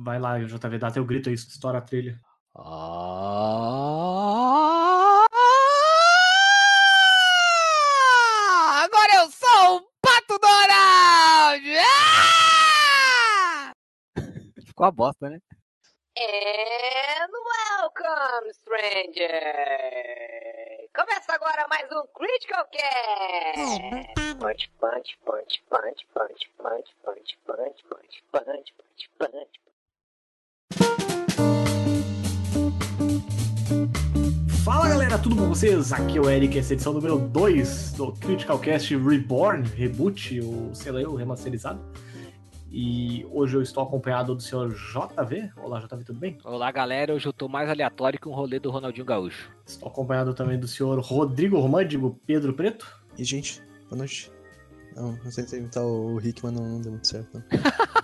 Vai lá, JV, dá teu grito aí, estoura a trilha. Ah, agora eu sou o Pato Donald! Ah! Ficou a bosta, né? And welcome, stranger! Começa agora mais um Critical Cast! Punch, punch, punch, punch, punch, punch, punch, punch, punch, punch, punch. Fala galera, tudo bom com vocês? Aqui é o Eric, essa é a edição número 2 do Critical Cast Reborn, Reboot, ou sei lá, o remasterizado. E hoje eu estou acompanhado do senhor JV. Olá, JV, tudo bem? Olá, galera. Hoje eu tô mais aleatório que um rolê do Ronaldinho Gaúcho. Estou acompanhado também do senhor Rodrigo Romândigo Pedro Preto. E, gente, boa noite. Não, eu tentei imitar o Rick, mas não, não deu muito certo. Não.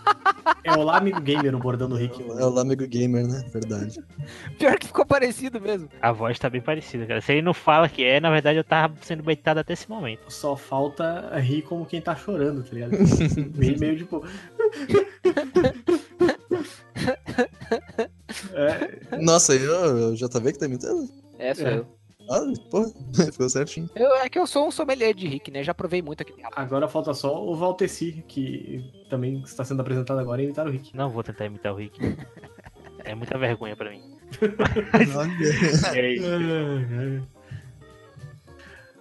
É Olá, amigo gamer, o bordão do Rick. É o lá, amigo gamer, né? Verdade. Pior que ficou parecido mesmo. A voz tá bem parecida, cara. Se ele não fala que é, na verdade eu tava sendo baitado até esse momento. Só falta rir como quem tá chorando, tá ligado? Rir meio tipo. É, Nossa, eu, o JV que tá imitando? É, sou É. eu. Ah, pô, ficou certinho. eu. É que eu sou um sommelier de Rick, né? Já provei muito aqui. agora falta só o Valteci, que também está sendo apresentado agora e imitar o Rick. Não vou tentar imitar o Rick. É muita vergonha pra mim. É isso.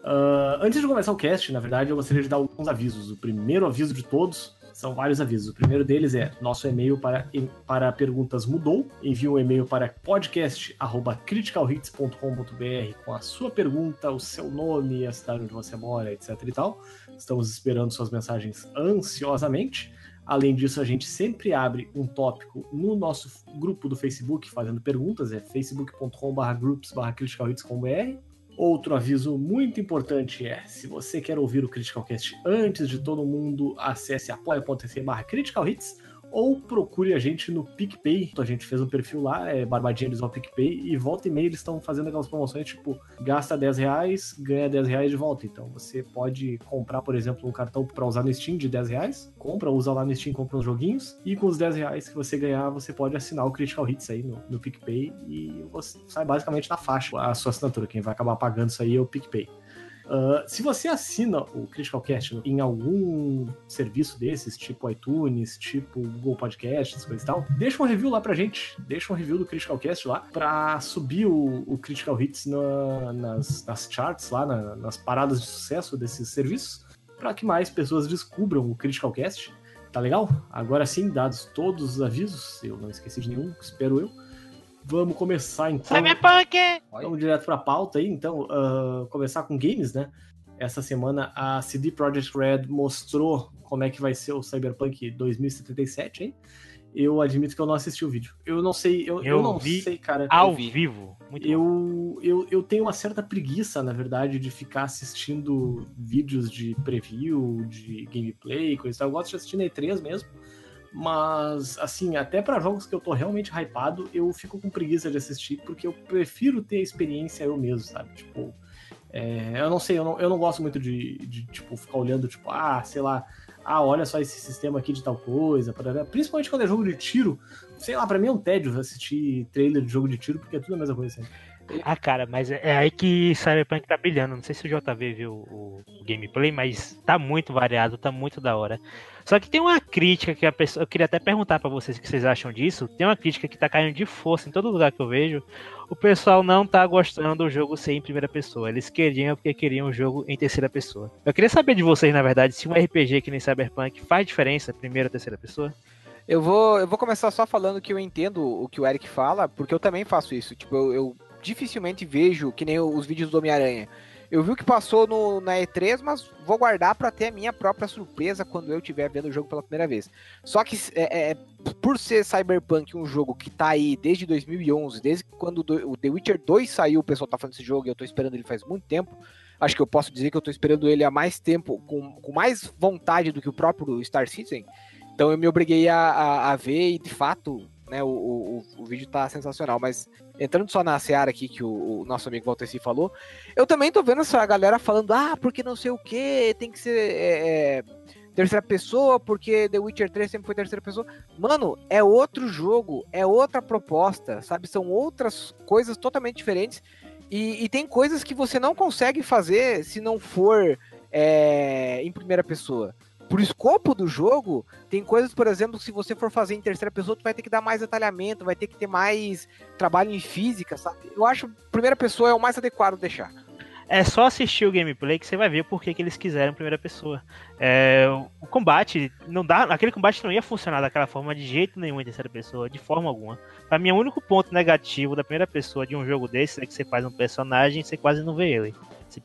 Ah, antes de começar o cast, na verdade, eu gostaria de dar alguns avisos. O primeiro aviso de todos são vários avisos. O primeiro deles é nosso e-mail para, para perguntas mudou. Envie um e-mail para podcast@criticalhits.com.br com a sua pergunta, o seu nome, a cidade onde você mora, etc e tal. Estamos esperando suas mensagens ansiosamente. Além disso, a gente sempre abre um tópico no nosso grupo do Facebook fazendo perguntas, é facebook.com/groups/criticalhits.com.br. Outro aviso muito importante é: se você quer ouvir o Critical Cast antes de todo mundo, acesse apoia.se barra Critical Hits ou procure a gente no PicPay. A gente fez um perfil lá, é Barbadinha Visual PicPay, e volta e meia eles estão fazendo aquelas promoções tipo: gasta 10 reais, ganha 10 reais de volta. Então você pode comprar, por exemplo, um cartão para usar no Steam de 10 reais, compra, usa lá no Steam, compra uns joguinhos, e com os 10 reais que você ganhar, você pode assinar o Critical Hits aí no, no PicPay e você sai basicamente na faixa a sua assinatura. Quem vai acabar pagando isso aí é o PicPay. Uh, se você assina o Critical Cast em algum serviço desses, tipo iTunes, tipo Google Podcasts, coisa e tal, deixa um review lá pra gente. Deixa um review do Critical Cast lá pra subir o, o Critical Hits na- nas, nas charts lá, na- nas paradas de sucesso desses serviços, pra que mais pessoas descubram o Critical Cast. Tá legal? Agora sim, dados todos os avisos, eu não esqueci de nenhum, espero eu. Vamos começar então. Cyberpunk! Vamos direto pra pauta aí, então. ah, começar com games, né? Essa semana a CD Projekt Red mostrou como é que vai ser o Cyberpunk 2077, hein? Eu admito que eu não assisti o vídeo. Eu não sei, eu, eu, Eu não vi sei, cara. Ao vi. vivo. Muito. Eu, eu, eu tenho uma certa preguiça, na verdade, de ficar assistindo vídeos de preview, de gameplay, coisa e tal. Eu gosto de assistir na E3 mesmo. Mas, assim, até pra jogos que eu tô realmente hypado, eu fico com preguiça de assistir, porque eu prefiro ter a experiência eu mesmo, sabe? Tipo, é, eu não sei, eu não, eu não gosto muito de, de, tipo, ficar olhando, tipo, ah, sei lá, ah, olha só esse sistema aqui de tal coisa, principalmente quando é jogo de tiro. Sei lá, pra mim é um tédio assistir trailer de jogo de tiro, porque é tudo a mesma coisa sempre. Ah, cara, mas é é aí que Cyberpunk tá brilhando. Não sei se o JV viu o, o gameplay, mas tá muito variado, tá muito da hora. Só que tem uma crítica que a pessoa. Eu queria até perguntar pra vocês o que vocês acham disso. Tem uma crítica que tá caindo de força em todo lugar que eu vejo. O pessoal não tá gostando do jogo ser em primeira pessoa. Eles queriam porque queriam o jogo em terceira pessoa. Eu queria saber de vocês, na verdade, se um RPG que nem Cyberpunk faz diferença primeira ou terceira pessoa. Eu vou, eu vou começar só falando que eu entendo o que o Eric fala, porque eu também faço isso. Tipo, eu, eu dificilmente vejo que nem os vídeos do Homem-Aranha. Eu vi o que passou no, na E3, mas vou guardar pra ter a minha própria surpresa quando eu estiver vendo o jogo pela primeira vez. Só que é, é, por ser Cyberpunk um jogo que tá aí desde 2011, desde quando do- o The Witcher 2 saiu, o pessoal tá falando desse jogo e eu tô esperando ele faz muito tempo. Acho que eu posso dizer que eu tô esperando ele há mais tempo, com, com mais vontade do que o próprio Star Citizen. Então eu me obriguei a, a, a ver e de fato, né, o, o, o vídeo tá sensacional. Mas entrando só na seara aqui que o, o nosso amigo Valteci falou, eu também tô vendo essa galera falando, ah, porque não sei o que, tem que ser. é, é, terceira pessoa, porque The Witcher 3 sempre foi terceira pessoa. Mano, é outro jogo, é outra proposta, sabe? São outras coisas totalmente diferentes. E, e tem coisas que você não consegue fazer se não for é, em primeira pessoa. Por escopo do jogo, tem coisas, por exemplo, se você for fazer em terceira pessoa, tu vai ter que dar mais detalhamento, vai ter que ter mais trabalho em física, sabe? Eu acho que primeira pessoa é o mais adequado deixar. É só assistir o gameplay que você vai ver por que, eles quiseram primeira pessoa. É, o combate, não dá, aquele combate não ia funcionar daquela forma de jeito nenhum em terceira pessoa, de forma alguma. Pra mim, o único ponto negativo da primeira pessoa de um jogo desse é que você faz um personagem e você quase não vê ele. Você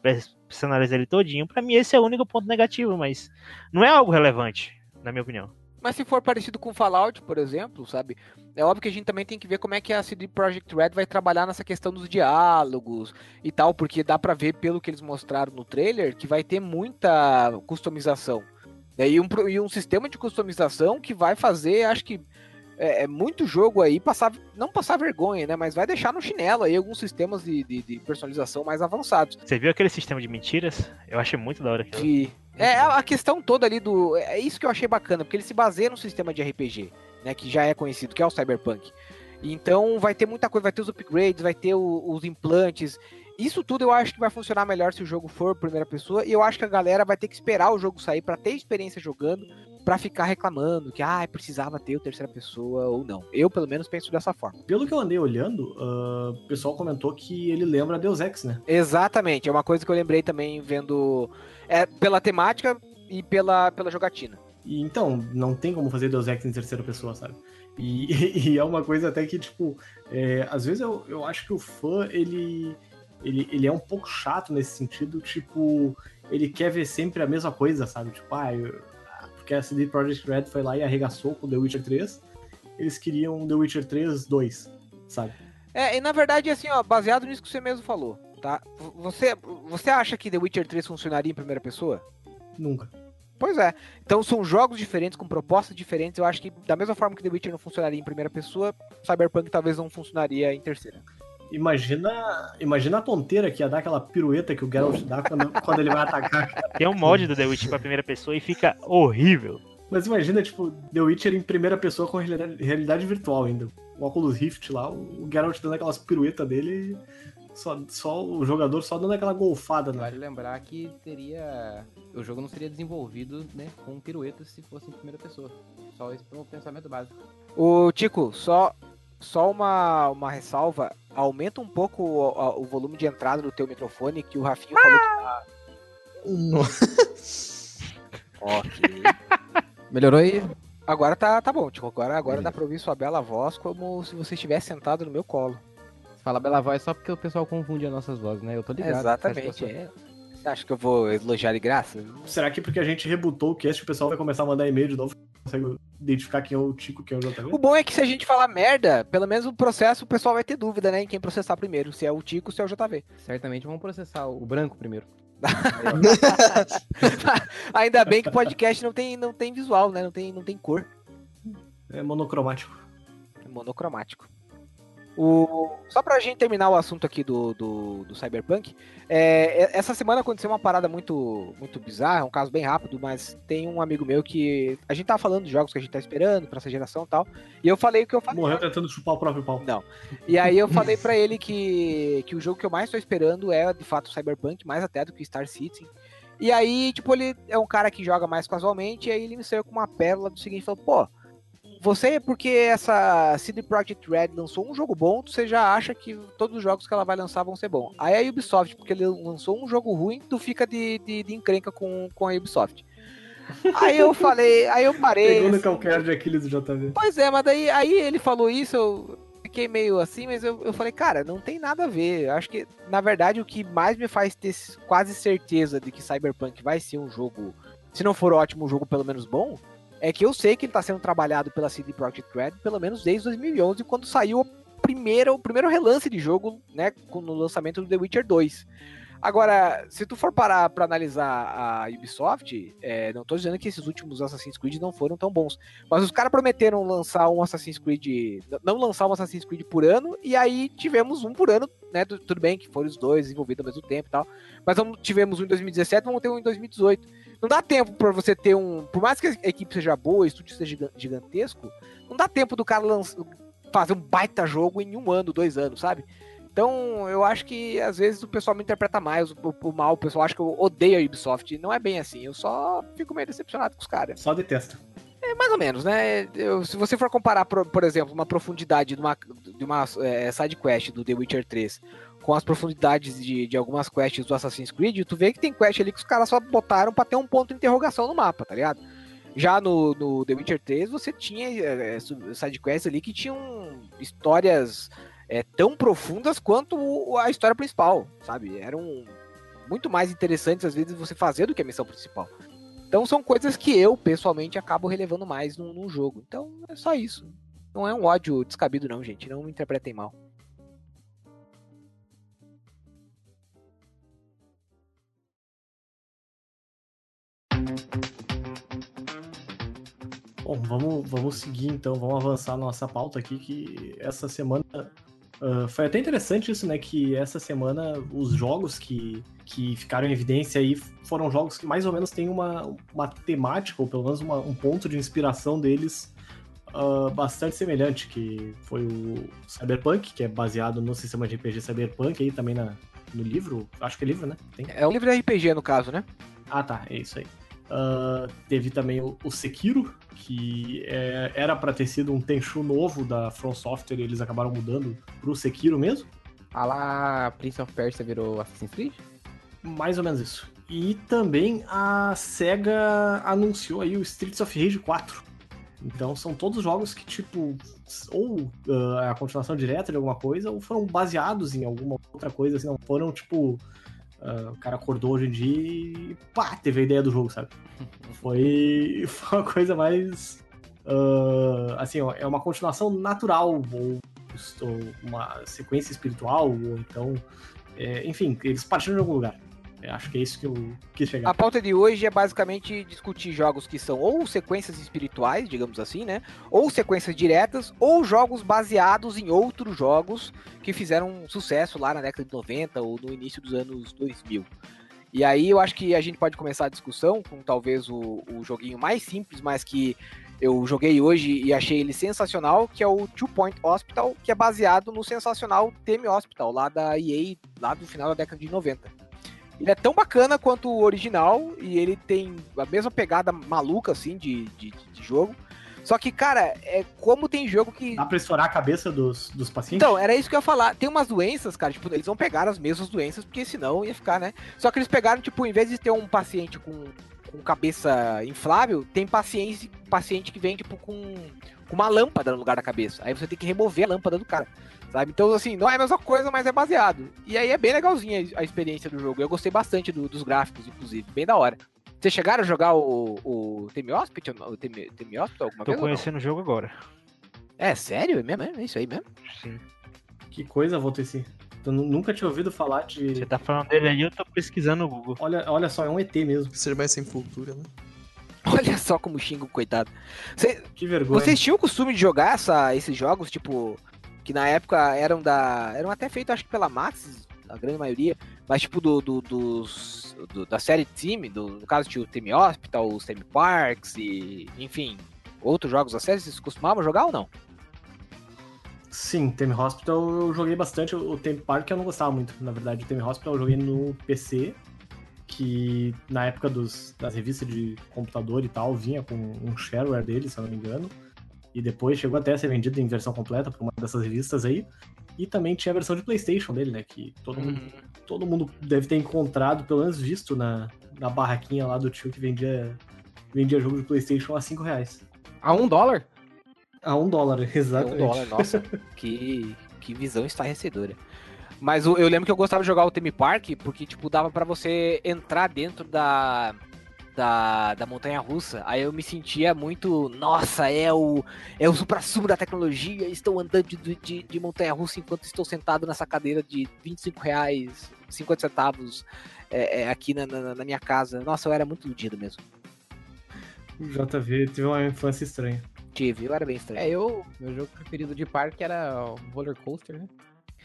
personaliza ele todinho. Pra mim, esse é o único ponto negativo, mas não é algo relevante, na minha opinião. Mas se for parecido com Fallout, por exemplo, sabe? É óbvio que a gente também tem que ver como é que a CD Projekt Red vai trabalhar nessa questão dos diálogos e tal, porque dá pra ver pelo que eles mostraram no trailer que vai ter muita customização. E um, e um sistema de customização que vai fazer, acho que é, é, muito jogo aí passar, não passar vergonha, né? Mas vai deixar no chinelo aí alguns sistemas de, de, de personalização mais avançados. Você viu aquele sistema de mentiras? Eu achei muito da hora. Aquilo. De, é, a questão toda ali do. É isso que eu achei bacana, porque ele se baseia no sistema de RPG, né? Que já é conhecido, que é o Cyberpunk. Então vai ter muita coisa, vai ter os upgrades, vai ter o, os implantes. Isso tudo eu acho que vai funcionar melhor se o jogo for primeira pessoa. E eu acho que a galera vai ter que esperar o jogo sair para ter experiência jogando, para ficar reclamando que ah, precisava ter o terceira pessoa ou não. Eu, pelo menos, penso dessa forma. Pelo que eu andei olhando, uh, o pessoal comentou que ele lembra Deus Ex, né? Exatamente, é uma coisa que eu lembrei também vendo é, pela temática e pela, pela jogatina. E, então, não tem como fazer Deus Ex em terceira pessoa, sabe? E, e é uma coisa até que, tipo, é, às vezes eu, eu acho que o fã, ele ele, ele é um pouco chato nesse sentido, tipo, ele quer ver sempre a mesma coisa, sabe? Tipo, ah, eu, porque a CD Projekt Red foi lá e arregaçou com The Witcher 3, eles queriam The Witcher 3 2, sabe? É, e na verdade, assim, ó, baseado nisso que você mesmo falou, tá? Você, você acha que The Witcher 3 funcionaria em primeira pessoa? Nunca. Pois é. Então são jogos diferentes, com propostas diferentes. Eu acho que da mesma forma que The Witcher não funcionaria em primeira pessoa, Cyberpunk talvez não funcionaria em terceira. Imagina, imagina a tonteira que ia dar aquela pirueta que o Geralt dá quando, quando ele vai atacar. Tem um mod do The Witcher pra primeira pessoa e fica horrível. Mas imagina, tipo, The Witcher em primeira pessoa com realidade, realidade virtual ainda. O Oculus Rift lá, o Geralt dando aquelas piruetas dele só, só o jogador só dando aquela golfada. Né? Vale lembrar que teria. O jogo não seria desenvolvido né, com piruetas se fosse em primeira pessoa. Só esse é o pensamento básico. O Tico, só só uma, uma ressalva, aumenta um pouco o, o, volume de entrada do teu microfone, que o Rafinha falou que tá... ok. Melhorou aí? Agora tá, tá bom, tipo, agora, agora dá pra ouvir sua bela voz como se você estivesse sentado no meu colo. Fala bela voz só porque o pessoal confunde as nossas vozes, né? Eu tô ligado. Exatamente, é. Você acha que eu vou elogiar de graça? Será que porque a gente rebutou o cast, o pessoal vai começar a mandar e-mail de novo? Consegue identificar quem é o Tico, quem é o JV? O bom é que se a gente falar merda, pelo menos o processo, o pessoal vai ter dúvida, né? Em quem processar primeiro, se é o Tico ou se é o JV. Certamente vamos processar o branco primeiro. Ainda bem que podcast não tem, não tem visual, né? Não tem, não tem cor. É monocromático. É monocromático. O... Só pra gente terminar o assunto aqui do, do, do Cyberpunk, é, essa semana aconteceu uma parada muito, muito bizarra, um caso bem rápido, mas tem um amigo meu que. A gente tava falando de jogos que a gente tá esperando pra essa geração e tal. E eu falei o que eu falei. Morreu tentando chupar o próprio pau. Não. E aí eu falei pra ele que, que o jogo que eu mais tô esperando é, de fato, o Cyberpunk, mais até do que Star Citizen. E aí, tipo, ele é um cara que joga mais casualmente, e aí ele me saiu com uma pérola do seguinte, falou, pô você, porque essa CD Projekt Red lançou um jogo bom, você já acha que todos os jogos que ela vai lançar vão ser bons. Aí a Ubisoft, porque ele lançou um jogo ruim, tu fica de, de, de encrenca com, com a Ubisoft. Aí eu falei, aí eu parei. Pegou no calcanhar de Aquiles do JV. Pois é, mas daí aí ele falou isso, eu fiquei meio assim, mas eu, eu falei, cara, não tem nada a ver. Eu acho que, na verdade, o que mais me faz ter quase certeza de que Cyberpunk vai ser um jogo, se não for ótimo, um jogo pelo menos bom, é que eu sei que ele está sendo trabalhado pela CD Projekt Red pelo menos desde 2011, quando saiu a primeira, o primeiro relance de jogo, né, no lançamento do The Witcher 2. Agora, se tu for parar para analisar a Ubisoft, é, não estou dizendo que esses últimos Assassin's Creed não foram tão bons, mas os caras prometeram lançar um Assassin's Creed, não lançar um Assassin's Creed por ano, e aí tivemos um por ano, né? Tudo bem que foram os dois desenvolvidos ao mesmo tempo e tal, mas tivemos um em 2017, vamos ter um em 2018. Não dá tempo pra você ter um. Por mais que a equipe seja boa, o estúdio seja gigan- gigantesco, não dá tempo do cara fazer um baita jogo em um ano, dois anos, sabe? Então, eu acho que às vezes o pessoal me interpreta mais o, o mal, o pessoal acha que eu odeio a Ubisoft. Não é bem assim, eu só fico meio decepcionado com os caras. Só detesta. É mais ou menos, né? Eu- se você for comparar, por, por exemplo, uma profundidade de uma, de uma é, side quest do The Witcher 3 com as profundidades de, de algumas quests do Assassin's Creed, tu vê que tem quest ali que os caras só botaram pra ter um ponto de interrogação no mapa, tá ligado? Já no, no The Witcher 3 você tinha é, su- side quests ali que tinham histórias é, tão profundas quanto a história principal, sabe? Eram muito mais interessantes às vezes você fazer do que a missão principal. Então são coisas que eu, pessoalmente, acabo relevando mais num, num jogo. Então é só isso. Não é um ódio descabido, não, gente. Não me interpretem mal. Bom, vamos, vamos seguir então, vamos avançar nossa pauta aqui, que essa semana. ah, foi até interessante isso, né? Que essa semana os jogos que, que ficaram em evidência aí foram jogos que mais ou menos têm uma, uma temática, ou pelo menos uma- um ponto de inspiração deles ah, bastante semelhante, que foi o Cyberpunk, que é baseado no sistema de RPG Cyberpunk aí também na, no livro. Acho que é livro, né? Tem. É um livro de RPG, no caso, né? Ah, tá, é isso aí. Ah, teve também o, Sekiro, que é- era pra ter sido um Tenchu novo da From Software e eles acabaram mudando pro Sekiro mesmo. Ah lá, Prince of Persia virou Assassin's Creed? Mais ou menos isso. E também a SEGA anunciou aí o Streets of Rage 4. Então são todos jogos que, tipo, ou é a continuação direta de alguma coisa, ou foram baseados em alguma outra coisa, assim, não foram, tipo, ah, o cara acordou hoje em dia e pá, teve a ideia do jogo, sabe? Foi, foi uma coisa mais. ah, assim, ó, é uma continuação natural, ou, ou uma sequência espiritual, ou então. é, enfim, eles partiram de algum lugar. Eu acho que é isso que eu quis chegar. A pauta de hoje é basicamente discutir jogos que são ou sequências espirituais, digamos assim, né? Ou sequências diretas, ou jogos baseados em outros jogos que fizeram sucesso lá na década de 90 ou no início dos anos 2000. E aí eu acho que a gente pode começar a discussão com talvez o, o joguinho mais simples, mas que eu joguei hoje e achei ele sensacional, que é o Two Point Hospital, que é baseado no sensacional Theme Hospital, lá da EA, lá do final da década de 90. Ele é tão bacana quanto o original e ele tem a mesma pegada maluca, assim, de, de, de jogo. Só que, cara, é como tem jogo que. Dá pra estourar a cabeça dos, dos pacientes? Então, era isso que eu ia falar. Tem umas doenças, cara, tipo, eles vão pegar as mesmas doenças, porque senão ia ficar, né? Só que eles pegaram, tipo, em vez de ter um paciente com, com cabeça inflável, tem paciente, paciente que vem, tipo, com, com uma lâmpada no lugar da cabeça. Aí você tem que remover a lâmpada do cara. Sabe? Então, assim, não é a mesma coisa, mas é baseado. E aí é bem legalzinha a experiência do jogo. Eu gostei bastante do- dos gráficos, inclusive. Bem da hora. Vocês chegaram a jogar o, o Theme Hospital? O Theme, Theme Hospital alguma Tô vez? conhecendo o jogo agora. É sério? É mesmo? É isso aí mesmo? Sim. Que coisa, Volteci. Eu nu- nunca tinha ouvido falar Você de. tá falando dele aí, eu tô pesquisando no Google. Olha, olha só, é um ET mesmo. Ser mais sem cultura, né? Olha só como xinga o coitado. Cê- Que vergonha. vocês tinham o costume de jogar essa- esses jogos, tipo, que na época eram da. eram até feitos, acho que pela Max, a grande maioria, mas tipo do, do- dos. do- da série Team, do, no caso tinha o Team Hospital, os Team Parks e. enfim, outros jogos da série, vocês costumavam jogar ou não? Sim, Theme Hospital eu joguei bastante. O Theme Park eu não gostava muito, na verdade. O Theme Hospital eu joguei no PC, que na época dos, das revistas de computador e tal, vinha com um shareware dele, se eu não me engano. E depois chegou até a ser vendido em versão completa por uma dessas revistas aí. E também tinha a versão de PlayStation dele, né? Que todo, mundo, todo mundo deve ter encontrado, pelo menos visto na, na barraquinha lá do tio que vendia, vendia jogo de PlayStation a 5 reais. A um dólar? A um dólar, É exatamente. Um dólar, nossa, que, que visão estarrecedora. Mas o- eu lembro que eu gostava de jogar o Theme Park, porque, tipo, dava pra você entrar dentro da, da, da montanha russa. Aí eu me sentia muito, nossa, é o, é o supra-sumo da tecnologia, estou andando de, de, de montanha russa enquanto estou sentado nessa cadeira de 25 reais, 50 centavos é, é, aqui na, na, na minha casa. Nossa, eu era muito iludido mesmo. O JV teve uma infância estranha. Tive, eu era bem estranho. É, eu. Meu jogo preferido de parque era o Roller Coaster, né?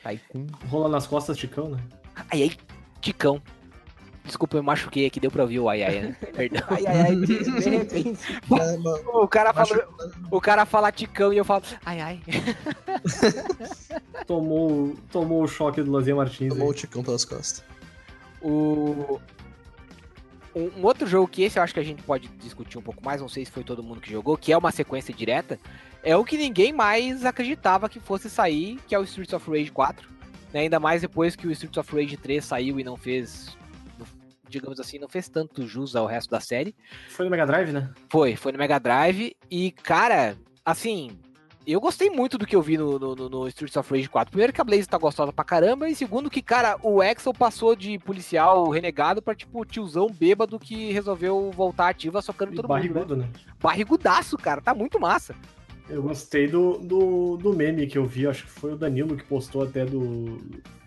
Tycoon. Rola nas costas, Chicão, né? Aí, aí, Ticão. Desculpa, eu machuquei aqui, deu pra ouvir o ai ai, né? Perdão. Ai, ai, ai, de, de repente. O cara, fala, o cara fala ticão e eu falo, ai ai. Tomou, tomou o choque do Lazinha Martins. Tomou o aí. ticão pelas costas. O... Um, um outro jogo que esse eu acho que a gente pode discutir um pouco mais, não sei se foi todo mundo que jogou, que é uma sequência direta, é o que ninguém mais acreditava que fosse sair, que é o Streets of Rage 4. né? Ainda mais depois que o Streets of Rage 3 saiu e não fez, digamos assim, não fez tanto jus ao resto da série. Foi no Mega Drive, né? Foi, foi no Mega Drive. E, cara, assim, eu gostei muito do que eu vi no, no, no- Streets of Rage 4. Primeiro que a Blaze tá gostosa pra caramba, e segundo que, cara, o Axel passou de policial renegado pra, tipo, tiozão bêbado que resolveu voltar ativa socando E todo mundo. Né? barrigudo, né? Barrigudaço, cara, tá muito massa. Eu gostei do, do, do meme que eu vi, acho que foi o Danilo que postou até do.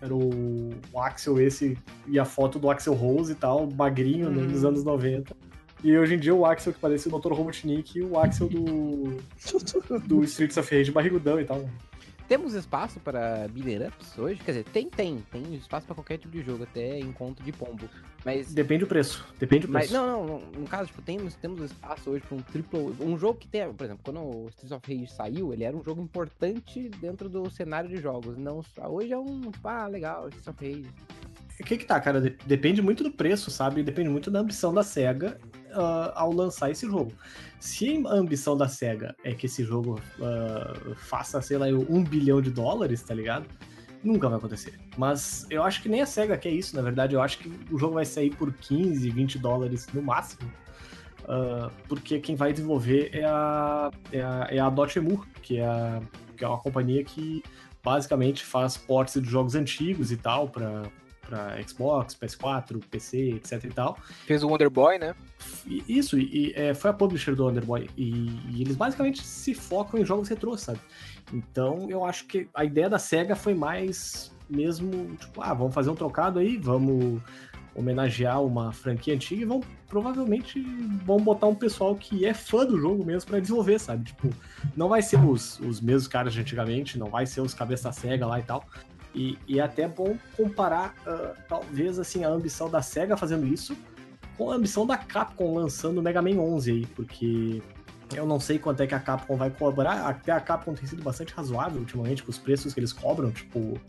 Era o, o Axel esse e a foto do Axel Rose e tal, magrinho né, Hum. nos anos 90. E hoje em dia o Axel que parece o Dr. Robotnik e o Axel do, do Streets of Rage barrigudão e tal. Temos espaço para beater ups hoje? Quer dizer, tem, tem. Tem espaço para qualquer tipo de jogo, até encontro de pombo. Mas. Depende do preço. Depende do Mas, preço. não, não, no- caso, tipo, temos, temos espaço hoje para um triple. Um jogo que tem, por exemplo, quando o Streets of Rage saiu, ele era um jogo importante dentro do cenário de jogos. Não, só- hoje é um, tipo, ah, legal, Streets of Rage. O que que tá, cara? De- Depende muito do preço, sabe? Depende muito da ambição da SEGA ah, ao lançar esse jogo. Se a ambição da SEGA é que esse jogo ah, faça, sei lá, um bilhão de dólares, tá ligado? Nunca vai acontecer. Mas eu acho que nem a SEGA quer isso, na verdade. Eu acho que o jogo vai sair por 15, 20 dólares no máximo. Ah, porque quem vai desenvolver é a, é a, é a Dotemu, que é, que é uma companhia que basicamente faz ports de jogos antigos e tal para para Xbox, PS4, PC, etc e tal. Fez o Wonder Boy, né? Isso, e, é, foi a publisher do Underboy. E, e eles basicamente se focam em jogos retrô, sabe? Então eu acho que a ideia da SEGA foi mais mesmo, tipo, ah, vamos fazer um trocado aí, vamos homenagear uma franquia antiga e vão provavelmente vão botar um pessoal que é fã do jogo mesmo pra desenvolver, sabe? Tipo, não vai ser os, os mesmos caras de antigamente, não vai ser os cabeça cega lá e tal. E, e é até bom comparar, ah, talvez, assim, a ambição da SEGA fazendo isso com a ambição da Capcom lançando o Mega Man 11 aí, porque eu não sei quanto é que a Capcom vai cobrar, até a Capcom tem sido bastante razoável ultimamente com os preços que eles cobram, tipo,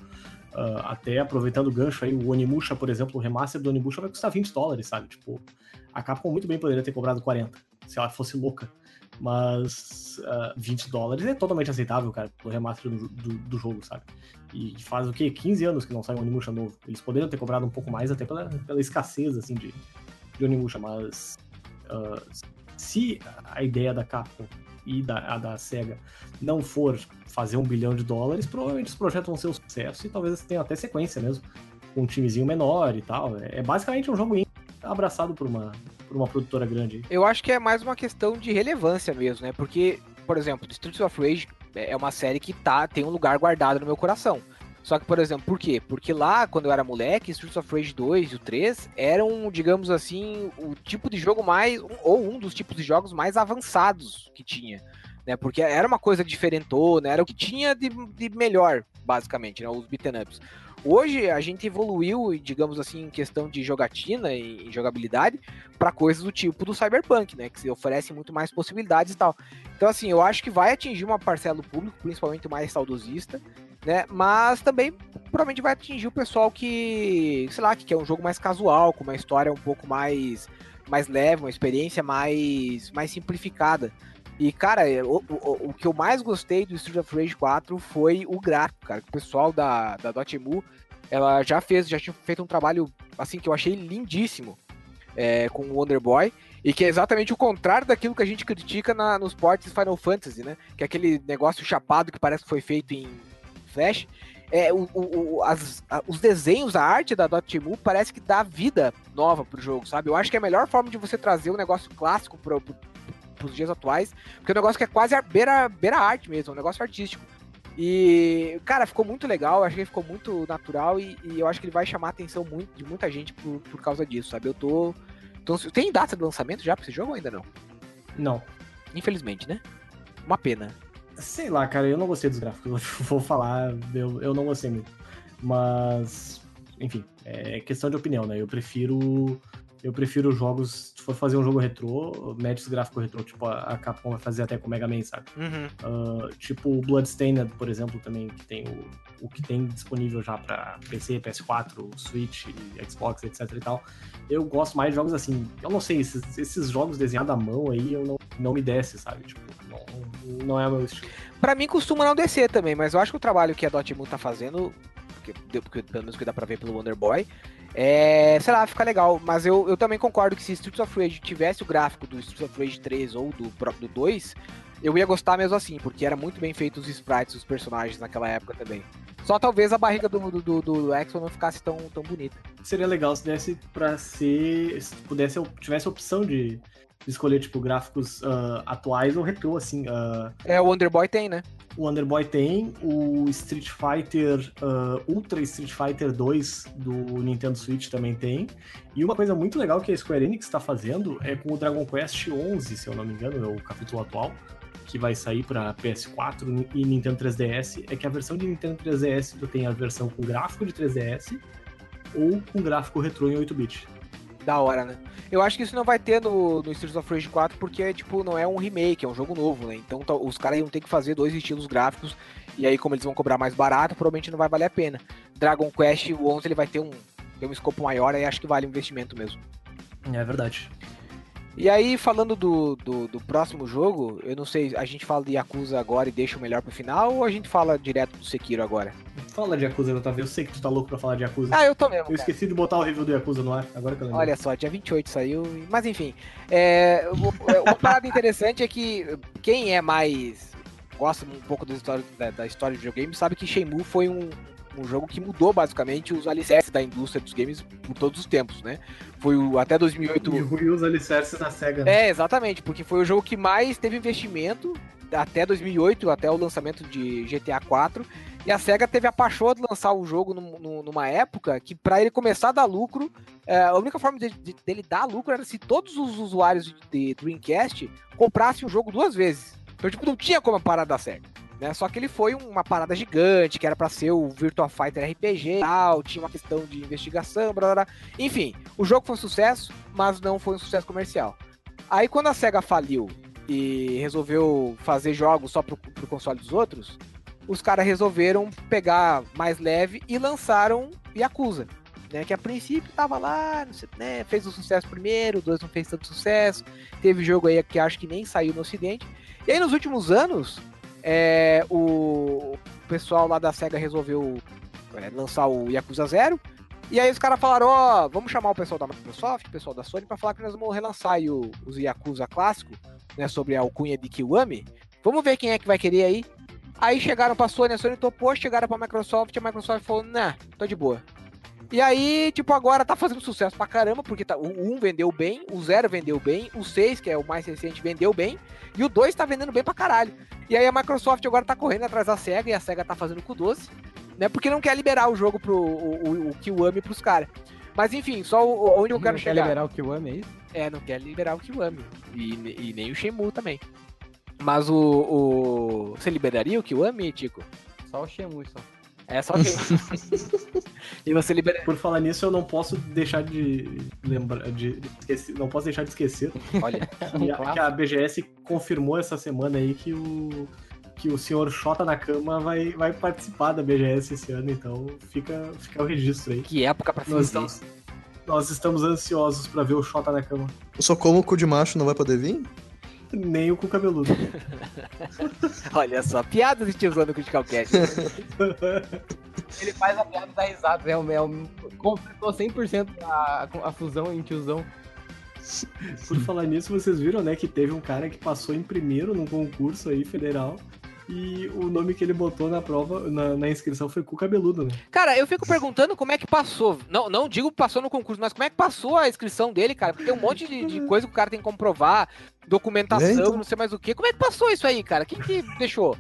ah, até aproveitando o gancho aí, o Onimusha, por exemplo, o remaster do Onimusha vai custar 20 dólares, sabe? Tipo, a Capcom muito bem poderia ter cobrado 40, se ela fosse louca. Mas ah, 20 dólares é totalmente aceitável, cara, pro remaster do, do, do jogo, sabe? E faz o quê? 15 anos que não sai um Onimusha novo. Eles poderiam ter cobrado um pouco mais, até pela, pela escassez, assim, de, de Onimusha, mas ah, se a ideia da Capcom e da, a da SEGA não for fazer um bilhão de dólares, provavelmente os projetos vão ser um sucesso e talvez tenha até sequência mesmo, com um timezinho menor e tal. É, é basicamente um jogo abraçado por uma, por uma produtora grande. Eu acho que é mais uma questão de relevância mesmo, né? Porque, por exemplo, Streets of Rage é uma série que tá, tem um lugar guardado no meu coração. Só que, por exemplo, por quê? Porque lá, quando eu era moleque, Streets of Rage 2 e o 3 eram, digamos assim, o tipo de jogo mais. ou um dos tipos de jogos mais avançados que tinha. Né? Porque era uma coisa diferentona, era o que tinha de, de melhor, basicamente, né? Os beaten ups. Hoje a gente evoluiu, digamos assim, em questão de jogatina e, jogabilidade para coisas do tipo do Cyberpunk, né? Que se oferece muito mais possibilidades e tal. Então, assim, eu acho que vai atingir uma parcela do público, principalmente mais saudosista, né? Mas também provavelmente vai atingir o pessoal que, sei lá, que quer um jogo mais casual, com uma história um pouco mais, mais leve, uma experiência mais, mais simplificada. E, cara, é, o, o, o que eu mais gostei do Street of Rage 4 foi o gráfico, cara. O pessoal da, da Dotemu, ela já fez, já tinha feito um trabalho, assim, que eu achei lindíssimo é, com o Wonder Boy. E que é exatamente o contrário daquilo que a gente critica na, nos ports Final Fantasy, né? Que é aquele negócio chapado que parece que foi feito em Flash. É, o- o- as- a- os desenhos, a arte da Dotemu parece que dá vida nova pro jogo, sabe? Eu acho que é a melhor forma de você trazer um negócio clássico pro, pro, pros dias atuais, porque é um negócio que é quase a beira, beira arte mesmo, é um negócio artístico. E, cara, ficou muito legal, achei que ficou muito natural e, e eu acho que ele vai chamar a atenção muito, de muita gente por, por causa disso, sabe? Eu tô, tô. Tem data de lançamento já pra esse jogo ou ainda não? Não. Infelizmente, né? Uma pena. Sei lá, cara, eu não gostei dos gráficos, eu vou falar, eu, eu não gostei muito. Mas enfim, é questão de opinião, né? Eu prefiro. Eu prefiro jogos. Se for fazer um jogo retrô, mete os gráficos retrô, tipo a Capcom vai fazer até com o Mega Man, sabe? Uhum. Ah, tipo o Bloodstained, por exemplo, também, que tem o, o que tem disponível já pra PC, PS4, Switch, Xbox, etc e tal. Eu gosto mais de jogos assim. Eu não sei, esses, esses jogos desenhados à mão aí, eu não, não me desce, sabe? Tipo, não, não é o meu estilo. Pra mim costuma não descer também, mas eu acho que o trabalho que a Dotemu tá fazendo, deu- porque pelo menos que dá pra ver pelo Wonder Boy, é, sei lá, fica legal. Mas eu, eu também concordo que se Streets of Rage tivesse o gráfico do Streets of Rage 3 ou do próprio do 2, eu ia gostar mesmo assim, porque era muito bem feito os sprites dos personagens naquela época também. Só talvez a barriga do, do, do, do Axel não ficasse tão, tão bonita. Seria legal se desse pra ser. Se pudesse, tivesse a opção de, de escolher, tipo, gráficos ah, atuais ou retrô, assim. ah, É, o Wonder Boy tem, né? O Wonder Boy tem, o Street Fighter, ah, Ultra Street Fighter 2 do Nintendo Switch também tem. E uma coisa muito legal que a Square Enix está fazendo é com o Dragon Quest 11, se eu não me engano, é o capítulo atual, que vai sair para PS4 e Nintendo 3DS, é que a versão de Nintendo 3DS tu tem a versão com gráfico de 3DS ou com gráfico retrô em 8-bit. Da hora, né? Eu acho que isso não vai ter no, no Streets of Rage 4 porque, tipo, não é um remake, é um jogo novo, né? Então os caras iam ter que fazer dois estilos gráficos e aí, como eles vão cobrar mais barato, provavelmente não vai valer a pena. Dragon Quest, o 11, ele vai ter um, ter um escopo maior, aí acho que vale o investimento mesmo. É verdade. E aí, falando do, do, do próximo jogo, eu não sei, a gente fala de Yakuza agora e deixa o melhor pro final ou a gente fala direto do Sekiro agora? Fala de Yakuza, Otávio. Eu sei que tu tá louco pra falar de Yakuza. Ah, eu tô mesmo. eu cara. esqueci de botar o review do Yakuza no ar, agora que eu lembrei. Olha só, dia 28 saiu, mas enfim. É, o- uma parada interessante é que quem é mais. gosta um pouco da história, da, da história de videogame sabe que Shenmue foi um, um jogo que mudou basicamente os alicerces da indústria dos games por todos os tempos, né? Foi o, até 2008. E ruiu os alicerces da SEGA. né? É, exatamente, porque foi o jogo que mais teve investimento até 2008, até o lançamento de GTA 4. E a SEGA teve a paixão de lançar o jogo num- num- numa época que, para ele começar a dar lucro, é, a única forma de- de- dele dar lucro era se todos os usuários de, de Dreamcast comprassem o jogo duas vezes. Então, tipo, não tinha como parar da SEGA. Né? Só que ele foi uma parada gigante, que era pra ser o Virtua Fighter RPG tal, tinha uma questão de investigação, blá, blá, blá. Enfim, o jogo foi um sucesso, mas não foi um sucesso comercial. Aí quando a SEGA faliu e resolveu fazer jogos só pro, pro console dos outros, os caras resolveram pegar mais leve e lançaram Yakuza. Né, que a princípio tava lá, né, fez o sucesso primeiro, o dois não fez tanto sucesso, teve jogo aí que acho que nem saiu no ocidente. E aí nos últimos anos, é, o pessoal lá da SEGA resolveu é, lançar o Yakuza Zero, e aí os caras falaram, ó, vamos chamar o pessoal da Microsoft, o pessoal da Sony, pra falar que nós vamos relançar o, os Yakuza clássico, né, sobre a alcunha de Kiwami. Vamos ver quem é que vai querer aí. Aí chegaram pra Sony, a Sony topou, chegaram pra Microsoft, a Microsoft falou, nah, tô de boa. E aí, tipo, agora tá fazendo sucesso pra caramba, porque tá, o 1 vendeu bem, o 0 vendeu bem, o 6, que é o mais recente, vendeu bem, e o 2 tá vendendo bem pra caralho. E aí a Microsoft agora tá correndo atrás da SEGA, e a SEGA tá fazendo com o doce, né, porque não quer liberar o jogo pro o, o, o Kiwami pros caras. Mas enfim, só o- onde eu quero Não quer chegar. liberar o Kiwami, é isso? É, não quer liberar o Kiwami. E, e nem o Shenmue também. Mas o, o. Você liberaria o Kiwami, Tico? Só o Shenmue, só. É só que. e você libera. Por falar nisso, eu não posso deixar de lembrar, de, de esquecer, não posso deixar de esquecer Olha. que, a, que a BGS confirmou essa semana aí que o que o senhor Xota na cama vai, vai participar da BGS esse ano, então fica, fica o registro aí. Que época pra Nós fazer. estamos, nós estamos ansiosos pra ver o Xota na cama. Só como o cu de macho não vai poder vir? Nem o cu cabeludo. Olha só, piadas de tiozão no Critical Cast. Ele faz a piada da risada, é o Mel. Completou 100% a, a fusão em tiozão. Por falar nisso, vocês viram, né, que teve um cara que passou em primeiro num concurso aí federal e o nome que ele botou na prova, na, na inscrição foi cu cabeludo, né? Cara, eu fico perguntando como é que passou. Não, não digo passou no concurso, mas como é que passou a inscrição dele, cara? Porque tem um monte de, de coisa que o cara tem que comprovar, documentação, É, então. não sei mais o quê. Como é que passou isso aí, cara? Quem que deixou?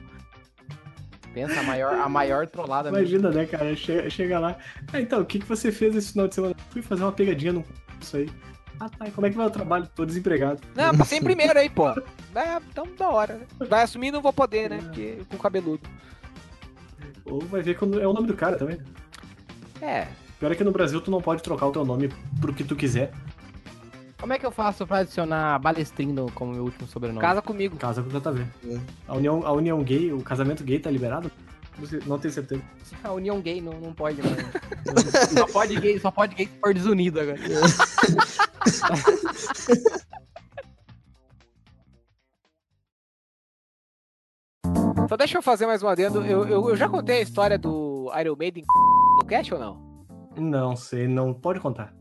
Pensa, a maior, a maior trollada mesmo. Imagina, né, cara? Chega, chega lá. Ah, então, o que, que você fez esse final de semana? Fui fazer uma pegadinha no concurso aí. Ah, tá. E como é que vai o trabalho? Tô desempregado. Não, passei em primeiro aí, pô. É, então da hora, né? Vai assumir não vou poder, né? Porque com cabeludo. Ou vai ver quando é o nome do cara também. É, Pior é que no Brasil tu não pode trocar o teu nome pro que tu quiser. Como é que eu faço pra adicionar Balestrindo como meu último sobrenome? Casa comigo. Casa com o JV. É. A união, a união gay, o casamento gay tá liberado? Não tenho certeza. A união gay não, não pode, né? só pode gay, só pode gay se for desunido agora. Só deixa eu fazer mais um adendo. Eu, eu, eu já contei a história do Iron Maiden no cast ou não? Não sei, não pode contar.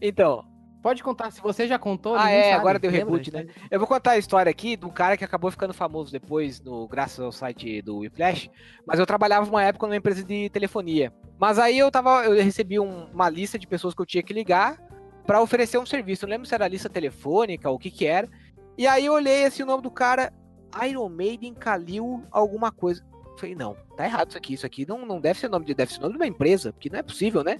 Então, Pode contar, se você já contou. Ah, é, sabe, agora deu reboot, né? Eu vou contar a história aqui do cara que acabou ficando famoso depois, no, graças ao site do Whiplash. Mas eu trabalhava uma época numa empresa de telefonia. Mas aí eu tava, eu recebi um- uma lista de pessoas que eu tinha que ligar pra oferecer um serviço. Eu não lembro se era lista telefônica ou o que que era. E aí eu olhei assim o nome do cara, Iron Maiden Kalil alguma coisa. Falei, não, tá errado isso aqui. Isso aqui não, não deve ser nome de, deve ser nome de uma empresa, porque não é possível, né?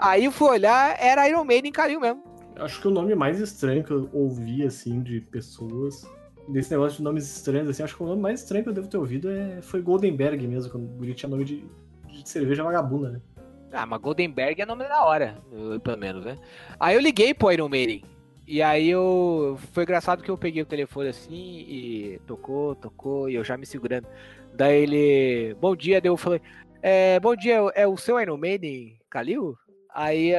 Aí eu fui olhar, era Iron Maiden Kalil mesmo. Acho que o nome mais estranho que eu ouvi, assim, de pessoas. Desse negócio de nomes estranhos, assim, acho que o nome mais estranho que eu devo ter ouvido é, foi Goldenberg mesmo, quando o tinha nome de, de cerveja vagabunda, né? Ah, mas Goldenberg é nome da hora, pelo menos, né? Aí eu liguei pro Iron Maiden. E aí eu. Foi engraçado que eu peguei o telefone assim e tocou, tocou, e eu já me segurando. Daí ele. Bom dia, daí eu falei. É, bom dia, é o seu Iron Maiden, Kalil? Aí.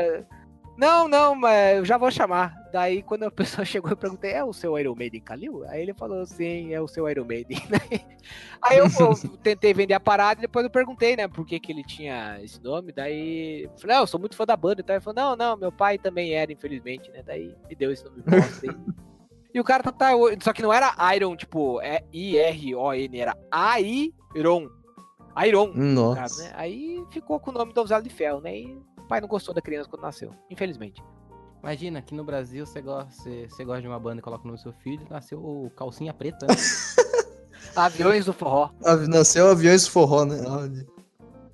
Não, não, mas eu já vou chamar. Daí quando a pessoa chegou eu perguntei, é o seu Iron Maiden, Kalil? Aí ele falou, sim, é o seu Iron Maiden. Aí eu pô, tentei vender a parada e depois eu perguntei, né, por que, que ele tinha esse nome. Daí, eu falei, não, eu sou muito fã da banda. Então ele falou, não, não, meu pai também era, infelizmente, né? Daí me deu esse nome bosta. E o cara tá, tá. Só que não era Iron, tipo, é I-R-O-N, era Airon. Iron, Nossa. né? Aí ficou com o nome do Oswaldo de Ferro, né? E pai não gostou da criança quando nasceu, infelizmente. Imagina, aqui no Brasil você gosta, você, você gosta de uma banda e coloca o nome do seu filho, nasceu o calcinha preta. né? Aviões do forró. Nasceu aviões forró, né?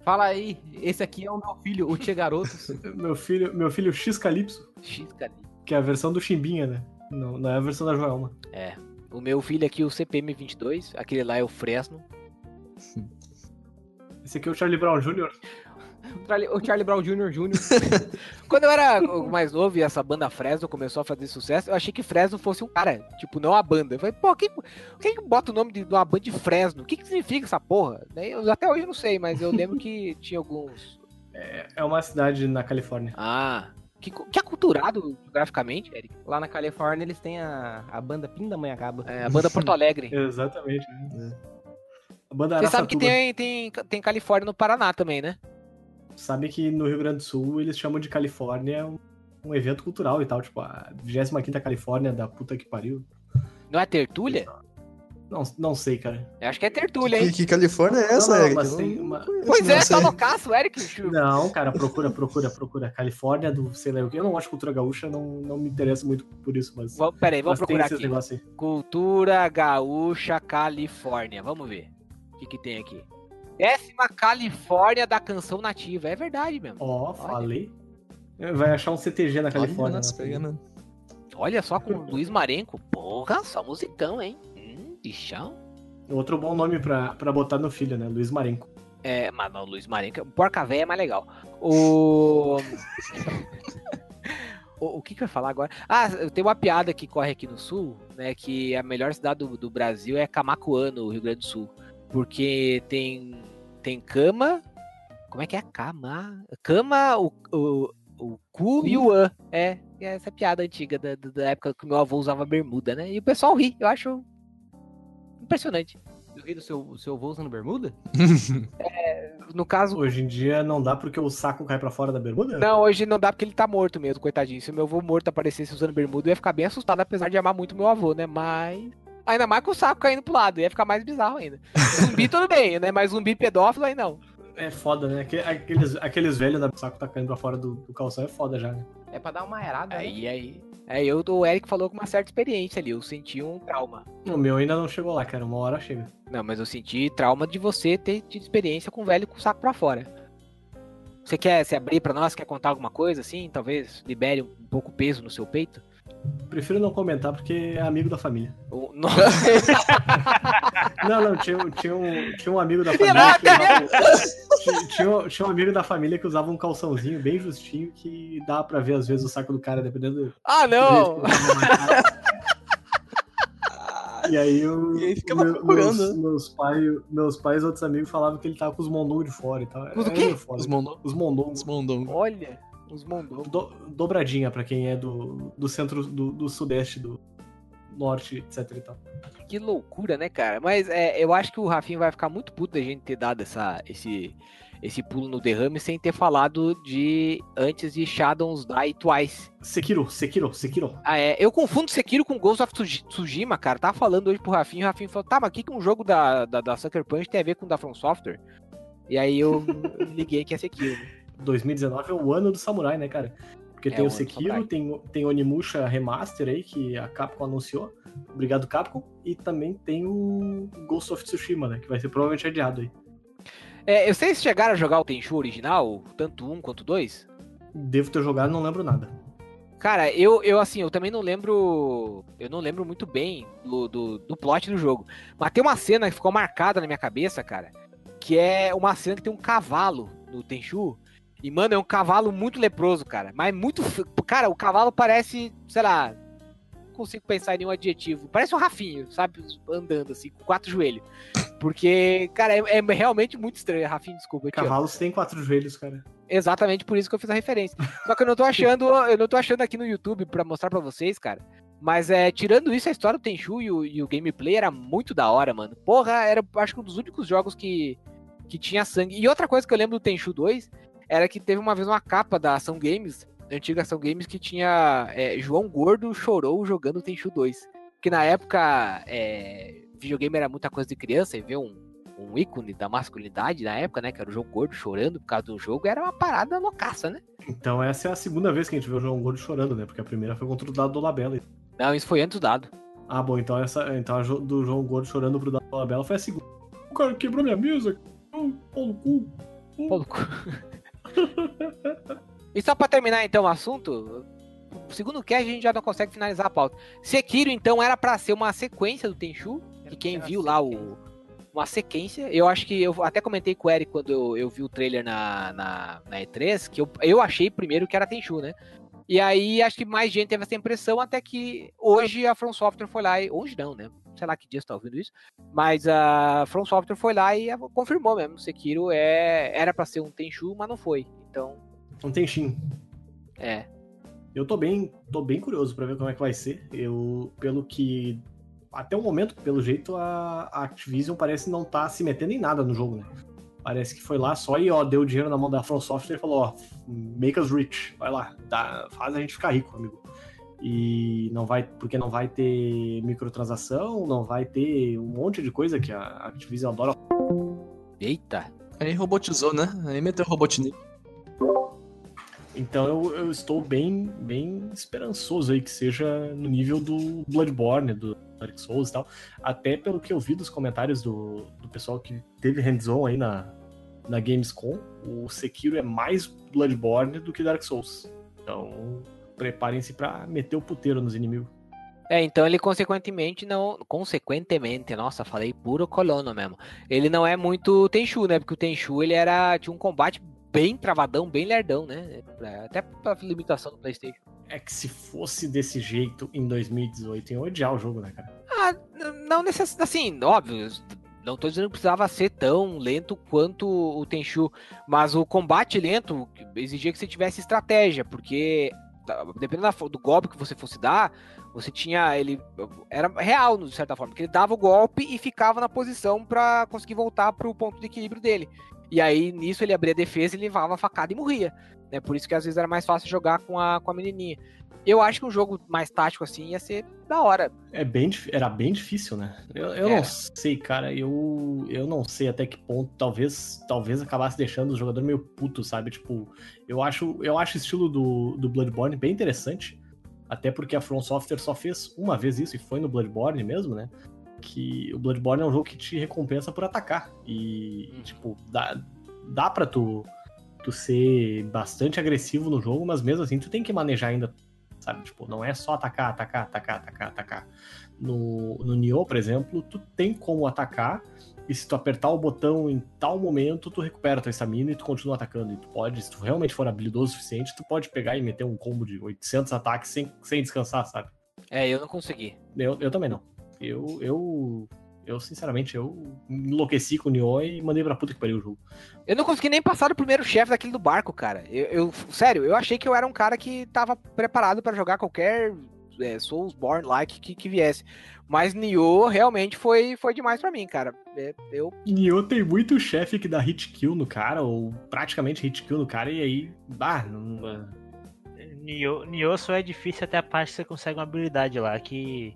Fala aí, esse aqui é o meu filho, o Tia Garotos. Meu filho, meu filho X Calypso, X, cara. que é a versão do Chimbinha, né? Não, não é a versão da Joelma. É. O meu filho aqui, o CPM22, aquele lá é o Fresno. Esse aqui é o Charlie Brown Jr. O Charlie- Brown Jr. Jr. Quando eu era mais novo e essa banda Fresno começou a fazer sucesso, eu achei que Fresno fosse um cara, tipo, não a banda. Eu falei, pô, quem, quem que bota o nome de uma banda de Fresno? O que, que significa essa porra? Eu- até hoje eu não sei, mas eu lembro que tinha alguns. É uma cidade na Califórnia. Ah, que, que aculturado geograficamente, Eric. Lá na Califórnia eles têm a, a banda Pindamonhangaba. É, a banda Porto Alegre. Exatamente. A banda Você sabe que tem, tem, tem Califórnia no Paraná também, né? Sabe que no Rio Grande do Sul eles chamam de Califórnia um, um evento cultural e tal, tipo a 25ª Califórnia da puta que pariu. Não é Tertúlia? Não, não sei, cara. Eu acho que é Tertúlia, Que, hein? que Califórnia é essa, Não, não, Eric? uma- Pois não é, tá loucaço, Eric. Não, cara, procura, procura, procura. Califórnia do sei lá o que. Eu não de cultura gaúcha, não, não me interesso muito por isso, mas. Vamos, peraí, vamos procurar aqui. Cultura Gaúcha Califórnia. Vamos ver. O que, que tem aqui? Décima Califórnia da canção nativa. É verdade mesmo. Ó, falei. Vai achar um CTG na Olha, Califórnia. nossa, né? pegando. Olha só com o Luiz Marenco. Porra, só musicão, hein? Hum, bichão. Outro bom nome pra, pra botar no filho, né? Luiz Marenco. É, mas não, Luiz Marenco. Porca Véia é mais legal. O. o, o que, que eu ia falar agora? Ah, eu tenho uma piada que corre aqui no sul, né? Que a melhor cidade do, do Brasil é Camacuã, no Rio Grande do Sul. Porque tem, tem cama. Como é que é? Cama. Cama, o, o, o cu e o an. É, essa é a piada antiga da, da- época que meu avô usava bermuda, né? E o pessoal ri, eu acho impressionante. Do rei do seu, seu avô usando bermuda? No caso, Hoje em dia não dá porque o saco cai pra fora da bermuda? Não, hoje não dá porque ele tá morto mesmo, coitadinho. Se meu avô morto aparecesse usando bermuda, eu ia ficar bem assustado, apesar de amar muito meu avô, né? Mas. Ainda mais com o saco caindo pro lado, ia ficar mais bizarro ainda. Zumbi tudo bem, né? Mas zumbi pedófilo aí não. É foda, né? Aque- Aqueles, aqueles velhos da saco tá caindo pra fora do, do calção é foda já, né? É pra dar uma errada, né? Aí, aí. Aí eu, o Eric falou com uma certa experiência ali, eu senti um trauma. O meu ainda não chegou lá, cara. Uma hora chega. Não, mas eu senti trauma de você ter tido experiência com o velho com o saco pra fora. Você quer se abrir pra nós? Quer contar alguma coisa assim? Talvez libere um pouco peso no seu peito? Prefiro não comentar porque é amigo da família. Ou- Não. Não, tinha, tinha, um, tinha um amigo da família que usava, Tinha, tinha, um amigo da família que usava um calçãozinho bem justinho que dava pra ver às vezes o saco do cara, dependendo do Ah, não! marcado. E aí, eu, E aí ficava meu- meus, meus, pai, meus pais e outros amigos falavam que ele tava com os mondongos de fora e tal. Os o Era quê? Os mondongos. Os mondongos. Olha, os mondongos. Do- dobradinha pra quem é do, do centro, do, do sudeste, do norte, etc e tal. Que loucura, né, cara? Mas é, eu acho que o Rafinha vai ficar muito puto da gente ter dado essa, esse, esse pulo no derrame sem ter falado de antes de Shadows Die Twice. Sekiro, Sekiro, Sekiro. Ah, é, eu confundo Sekiro com Ghost of Tsushima, cara. Tava falando hoje pro Rafinha e o Rafinha falou: tá, mas o que, que um jogo da, da, da Sucker Punch tem a ver com o da From Software? E aí eu me liguei que é Sekiro. né? 2019 é o ano do samurai, né, cara? Porque É tem o Sekiro, tem, tem o Onimusha Remaster aí, que a Capcom anunciou. Obrigado, Capcom. E também tem o Ghost of Tsushima, né? Que vai ser provavelmente adiado aí. É, vocês chegaram a jogar o Tenchu original, tanto um quanto dois? Devo ter jogado, não lembro nada. Cara, eu, eu assim, eu também não lembro. Eu não lembro muito bem do, do, do plot do jogo. Mas tem uma cena que ficou marcada na minha cabeça, cara. Que é uma cena que tem um cavalo no Tenchu. E, mano, é um cavalo muito leproso, cara. Mas muito. fe- Cara, o cavalo parece, sei lá. Não consigo pensar em nenhum adjetivo. Parece um Rafinho, sabe? Andando assim, com quatro joelhos. Porque, cara, é, é realmente muito estranho. Rafinho, desculpa. Cavalos têm quatro joelhos, cara. Exatamente por isso que eu fiz a referência. Só que eu não tô achando, eu não tô achando aqui no YouTube pra mostrar pra vocês, cara. Mas é, tirando isso, a história do Tenchu e o, e o gameplay era muito da hora, mano. Porra, era acho que um dos únicos jogos que, que tinha sangue. E outra coisa que eu lembro do Tenchu 2 era que teve uma vez uma capa da Ação Games, da antiga Ação Games, que tinha é, João Gordo chorou jogando Tenchu 2. Que na época, é, videogame era muita coisa de criança, e ver um, um ícone da masculinidade na época, né? Que era o João Gordo chorando por causa do jogo, era uma parada loucaça, né? Então essa é a segunda vez que a gente vê o João Gordo chorando, né? Porque a primeira foi contra o Dado Dolabella. Não, isso foi antes do dado. Ah, bom, então essa então a do João Gordo chorando pro Dado Dolabella foi a segunda. O cara quebrou minha mesa. Pau no cu. Pô, no cu. e só pra terminar então o assunto, segundo o que a gente já não consegue finalizar a pauta. Sekiro então era pra ser uma sequência do Tenchu, que quem viu lá o uma sequência, eu acho que eu até comentei com o Eric quando eu, eu vi o trailer na, na, na E3, que eu, eu achei primeiro que era Tenchu, né? E aí acho que mais gente teve essa impressão até que hoje a From Software foi lá e hoje não, né? Sei lá que dia você tá ouvindo isso, mas a From Software foi lá e confirmou mesmo, Sekiro é era pra ser um Tenchu, mas não foi. Então, Não tem Shin. é, Eu tô bem, tô bem curioso pra ver como é que vai ser. Eu, pelo que até o momento, pelo jeito a a Activision parece não tá se metendo em nada no jogo, né? Parece que foi lá só e ó, deu dinheiro na mão da From Software e falou, ó, make us rich, vai lá, dá, faz a gente ficar rico, amigo. E não vai, porque não vai ter microtransação, não vai ter um monte de coisa que a Activision adora. eita. Aí robotizou, né? Aí meteu Robotnik. Então eu, eu estou bem, bem esperançoso aí que seja no nível do Bloodborne, do Dark Souls e tal. Até pelo que eu vi dos comentários do, do pessoal que teve hands-on aí na, na Gamescom, o Sekiro é mais Bloodborne do que Dark Souls. Então preparem-se pra meter o puteiro nos inimigos. É, então ele consequentemente não. Consequentemente, nossa, falei puro colono mesmo. Ele não é muito Tenchu, né? Porque o Tenchu ele era. Tinha um combate bem travadão, bem lerdão, né? Até pra limitação do Playstation. É que se fosse desse jeito em 2018, ia odiar o jogo, né, cara? Ah, não necessariamente. Assim, óbvio. Não tô dizendo que precisava ser tão lento quanto o Tenchu, mas o combate lento exigia que você tivesse estratégia, porque dependendo do golpe que você fosse dar, você tinha ele era real de certa forma, porque ele dava o golpe e ficava na posição pra conseguir voltar pro ponto de equilíbrio dele. E aí nisso ele abria a defesa e levava a facada e morria, né? Por isso que às vezes era mais fácil jogar com a com a menininha. Eu acho que um jogo mais tático assim ia ser da hora. É bem, era bem difícil, né? Eu, eu não sei, cara. Eu, eu não sei até que ponto talvez talvez acabasse deixando o jogador meio puto, sabe? Tipo, eu acho eu acho o estilo do, do Bloodborne bem interessante. Até porque a From Software só fez uma vez isso, e foi no Bloodborne mesmo, né? Que o Bloodborne é um jogo que te recompensa por atacar. E, Uhum. tipo, dá, dá pra tu, tu ser bastante agressivo no jogo, mas mesmo assim tu tem que manejar ainda sabe? Tipo, não é só atacar, atacar, atacar, atacar, atacar. No, no Nioh, por exemplo, tu tem como atacar e se tu apertar o botão em tal momento, tu recupera tua estamina e tu continua atacando. E tu pode, se tu realmente for habilidoso o suficiente, tu pode pegar e meter um combo de 800 ataques sem, sem descansar, sabe? É, eu não consegui. Eu, eu também não. Eu, eu, eu, sinceramente, eu enlouqueci com o Nioh e mandei pra puta que pariu o jogo. Eu não consegui nem passar do primeiro chefe daquele do barco, cara. Eu, eu- sério, eu achei que eu era um cara que tava preparado pra jogar qualquer é, Soulsborne-like que, que viesse. Mas Nioh realmente foi, foi demais pra mim, cara. É, eu Nioh tem muito chefe que dá hit kill no cara, ou praticamente hit kill no cara, e aí. Bah, não, Nioh, Nioh só é difícil até a parte que você consegue uma habilidade lá que.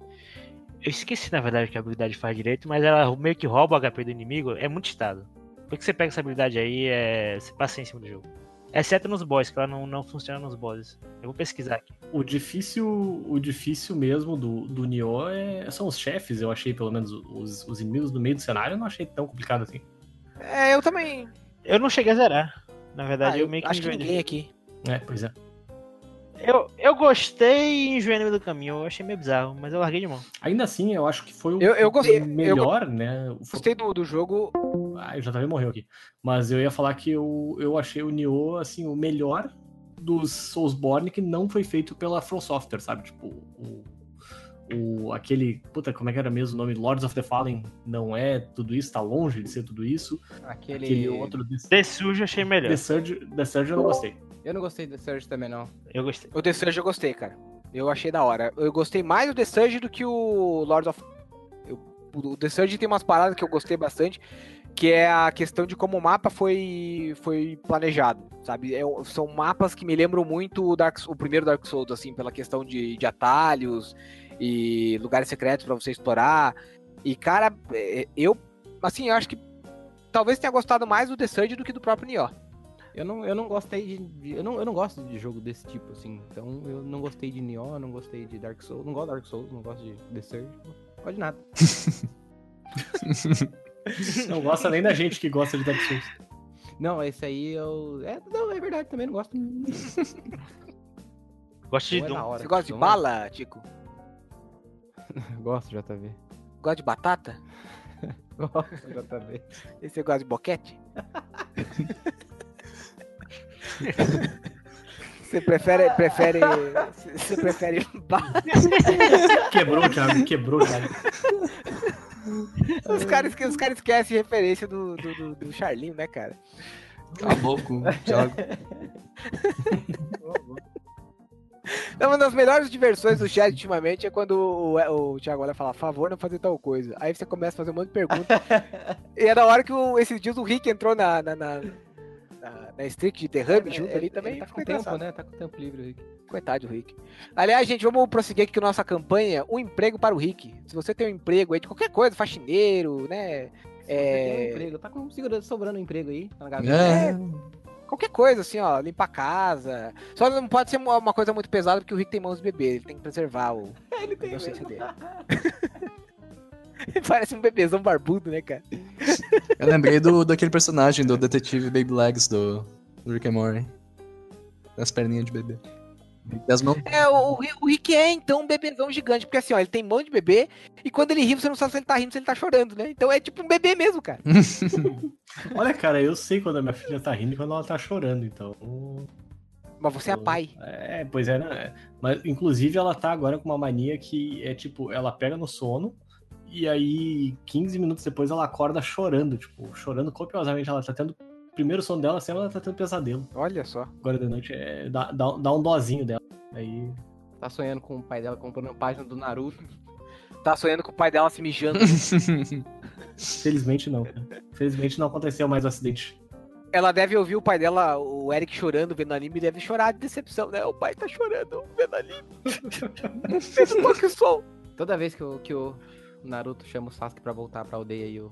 Eu esqueci, na verdade, que a habilidade faz direito, mas ela meio que rouba o HP do inimigo. É muito estado. Porque você pega essa habilidade aí, é... você passa em cima do jogo. Exceto nos boss, que ela não, não funciona nos bosses. Eu vou pesquisar aqui. O difícil, o difícil mesmo do, do Nioh é, são os chefes, eu achei, pelo menos, os, os inimigos no meio do cenário, eu não achei tão complicado assim. É, eu também. Eu não cheguei a zerar. Na verdade, Ah, eu meio que acho que ninguém aqui. É, pois é. Eu, eu gostei e enjoei no meio do caminho. Eu achei meio bizarro, mas eu larguei de mão. Ainda assim, eu acho que foi o Eu- eu gostei- eu melhor, né? Foi- Gostei do, do jogo. Ah, o JV morreu aqui. Mas eu ia falar que eu, eu achei o Nioh, assim, o melhor dos Soulsborne que não foi feito pela From Software, sabe? Tipo, o, o, aquele... Puta, como é que era mesmo o nome? Lords of the Fallen não é tudo isso, tá longe de ser tudo isso. Aquele. Aquele outro... The, The Surge eu achei melhor. The Surge, The Surge eu não gostei. Eu não gostei do Surge também, não. Eu gostei. O The Surge eu gostei, cara. Eu achei da hora. Eu gostei mais do The Surge do que o Lords of. Eu- o The Surge tem umas paradas que eu gostei bastante, que é a questão de como o mapa foi, foi planejado, sabe? É são mapas que me lembram muito o, Dark, o primeiro Dark Souls, assim, pela questão de, de atalhos e lugares secretos pra você explorar. E, cara, é, eu, assim, eu acho que talvez tenha gostado mais do The Surge do que do próprio Nioh. Eu não, eu não gostei de, eu, não, eu não gosto de jogo desse tipo, assim. Então eu não gostei de Nioh, não gostei de Dark Souls. Não gosto de Dark Souls, não gosto de The Surge. Não gosto de nada. Não gosta nem da gente que gosta de Dark Souls. Não, esse aí eu. É, não, é verdade também, não gosto. Gosto de Não é Doom. hora. Você gosta de Então, bala, Tico? Gosto, JV. Gosta de batata? Gosto, JV. E você gosta de boquete? Você prefere, prefere, você prefere ba- Quebrou o Thiago, quebrou o Thiago. os caras que os caras esquecem referência do, do, do, do Charlinho, né, cara? Acabou com o Thiago. Então, uma das melhores diversões do chat ultimamente é quando o, o Thiago olha e fala, favor, não fazer tal coisa. Aí você começa a fazer um monte de perguntas. e é da hora que o, esses dias o Rick entrou na, na, na, na, na streak de derrame junto ali também. Ele tá com ficou tempo, engraçado. né? Tá com tempo livre, Rick. Coitado do Rick. Aliás, gente, vamos prosseguir aqui com nossa campanha, um emprego para o Rick. Se você tem um emprego aí de qualquer coisa, faxineiro, né? Se você tem um É, emprego, tá com segurando, sobrando emprego aí. Tá na gaveta. É, qualquer coisa, assim, ó, limpar a casa. Só não pode ser uma coisa muito pesada, porque o Rick tem mãos de bebê, ele tem que preservar o. Ele tem inocência mesmo. dele. Parece um bebezão barbudo, né, cara? eu lembrei do, daquele personagem do detetive Baby Legs do, do Rick and Morty. Das perninhas de bebê. E as mãos. É, o, o Ri- o Rick é, então, um bebezão gigante, porque assim, ó, ele tem mão de bebê, e quando ele ri, você não sabe se ele tá rindo, se ele tá chorando, né? Então é tipo um bebê mesmo, cara. Olha, cara, eu sei quando a minha filha tá rindo e quando ela tá chorando, então. Mas você é pai. É, pois é, né? Mas, inclusive, ela tá agora com uma mania que é tipo, ela pega no sono e aí 15 minutos depois ela acorda chorando, tipo, chorando copiosamente. Ela tá tendo. Primeiro sono dela, sempre ela tá tendo pesadelo. Olha só. Agora de noite é, dá, dá, dá um dozinho dela. Aí. Tá sonhando com o pai dela comprando a página do Naruto. Tá sonhando com o pai dela se mijando. Felizmente não. cara. Felizmente não aconteceu mais o acidente. Ela deve ouvir o pai dela, o Eric, chorando vendo anime, e deve chorar de decepção, né? O pai tá chorando vendo anime. Fez um pouco som. Toda vez que o, que o Naruto chama o Sasuke pra voltar pra aldeia e o...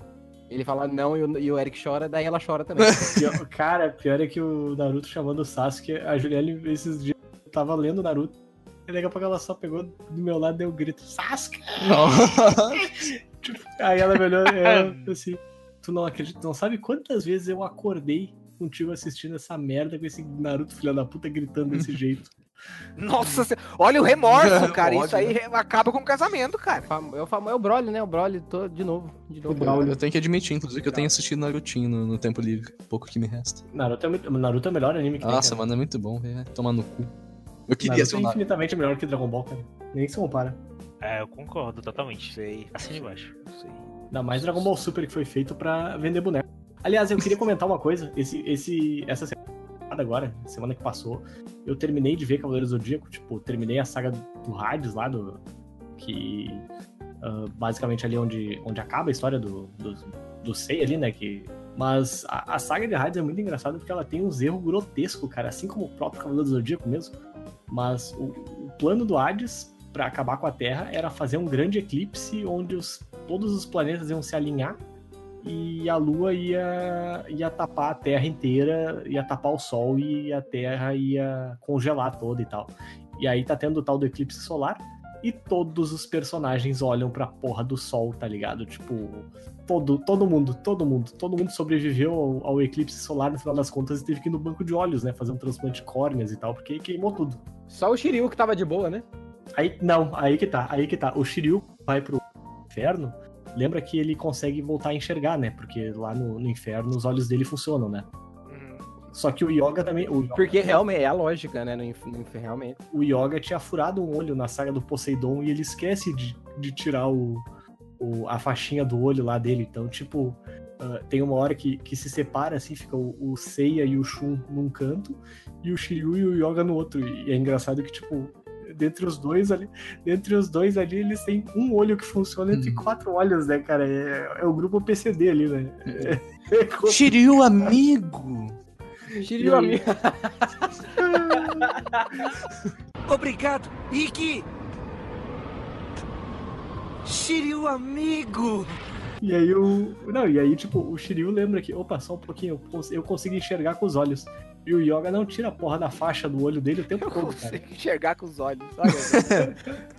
ele fala não e o, e o Eric chora, daí ela chora também. Pior- cara, pior é que o Naruto chamando o Sasuke, a Juliane esses dias tava lendo Naruto. E daqui a pouco ela só pegou do meu lado e deu um grito, Sasuke! Aí ela me olhou e eu, assim, tu não acredita, não sabe quantas vezes eu acordei contigo assistindo essa merda com esse Naruto filho da puta gritando desse jeito. Nossa, olha o remorso, cara. Ódio, Isso aí re- acaba com o casamento, cara. É o, famo- é o Broly, né? O Broly todo de novo. De novo. Braulio. Eu tenho que admitir, inclusive, que eu tenho assistido Narutinho no, no tempo livre. Pouco que me resta. Naruto é, muito- Naruto é o melhor anime que Nossa, tem. cara. mano, é muito bom, velho. Tomar no cu. Eu queria Naruto ser é infinitamente melhor que Dragon Ball, cara. Nem se compara. É, eu concordo totalmente. Sei. Assina embaixo. sei. Ainda mais Dragon Ball Super que foi feito pra vender boneco. Aliás, eu queria comentar uma coisa. Esse, esse, essa semana agora, semana que passou, eu terminei de ver Cavaleiros do Zodíaco. Tipo, terminei a saga do Hades lá, do, que ah, basicamente ali onde, onde acaba a história do, do, do Sei ali, né? Que, mas a, a saga de Hades é muito engraçada porque ela tem uns erros grotescos, cara. Assim como o próprio Cavaleiro do Zodíaco mesmo. Mas o, o plano do Hades pra acabar com a Terra era fazer um grande eclipse onde os, todos os planetas iam se alinhar e a Lua ia, ia tapar a Terra inteira, ia tapar o Sol e a Terra ia congelar toda e tal. E aí tá tendo o tal do eclipse solar e todos os personagens olham pra porra do Sol, tá ligado? Tipo, todo, todo mundo, todo mundo, todo mundo sobreviveu ao, ao eclipse solar no final das contas e teve que ir no banco de olhos, né? Fazer um transplante de córneas e tal, porque queimou tudo. Só o Shiryu que tava de boa, né? Aí, não, aí que tá, aí que tá. O Shiryu vai pro inferno, lembra que ele consegue voltar a enxergar, né? Porque lá no, no inferno os olhos dele funcionam, né? Uhum. Só que o Yoga também. O Yoga, Porque realmente é a lógica, né? No, no realmente. o Yoga tinha furado um olho na saga do Poseidon e ele esquece de, de tirar o, o- a faixinha do olho lá dele. Então, tipo, ah, tem uma hora que, que se separa, assim, fica o, o Seiya e o Shun num canto e o Shiryu e o Yoga no outro. E é engraçado que, tipo, dentre os dois ali, dentre os dois ali, eles têm um olho que funciona entre Hum. quatro olhos, né, cara? É, é o grupo PCD ali, né? É, Shiryu, amigo! Shiryu, amigo. Obrigado, Ikki! Shiryu amigo! E aí o. Não, e aí, tipo, o Shiryu lembra que, opa, só um pouquinho, eu, cons- eu consigo enxergar com os olhos. E o Yoga não tira a porra da faixa do olho dele o tempo Eu todo, cara. consigo enxergar com os olhos. Olha.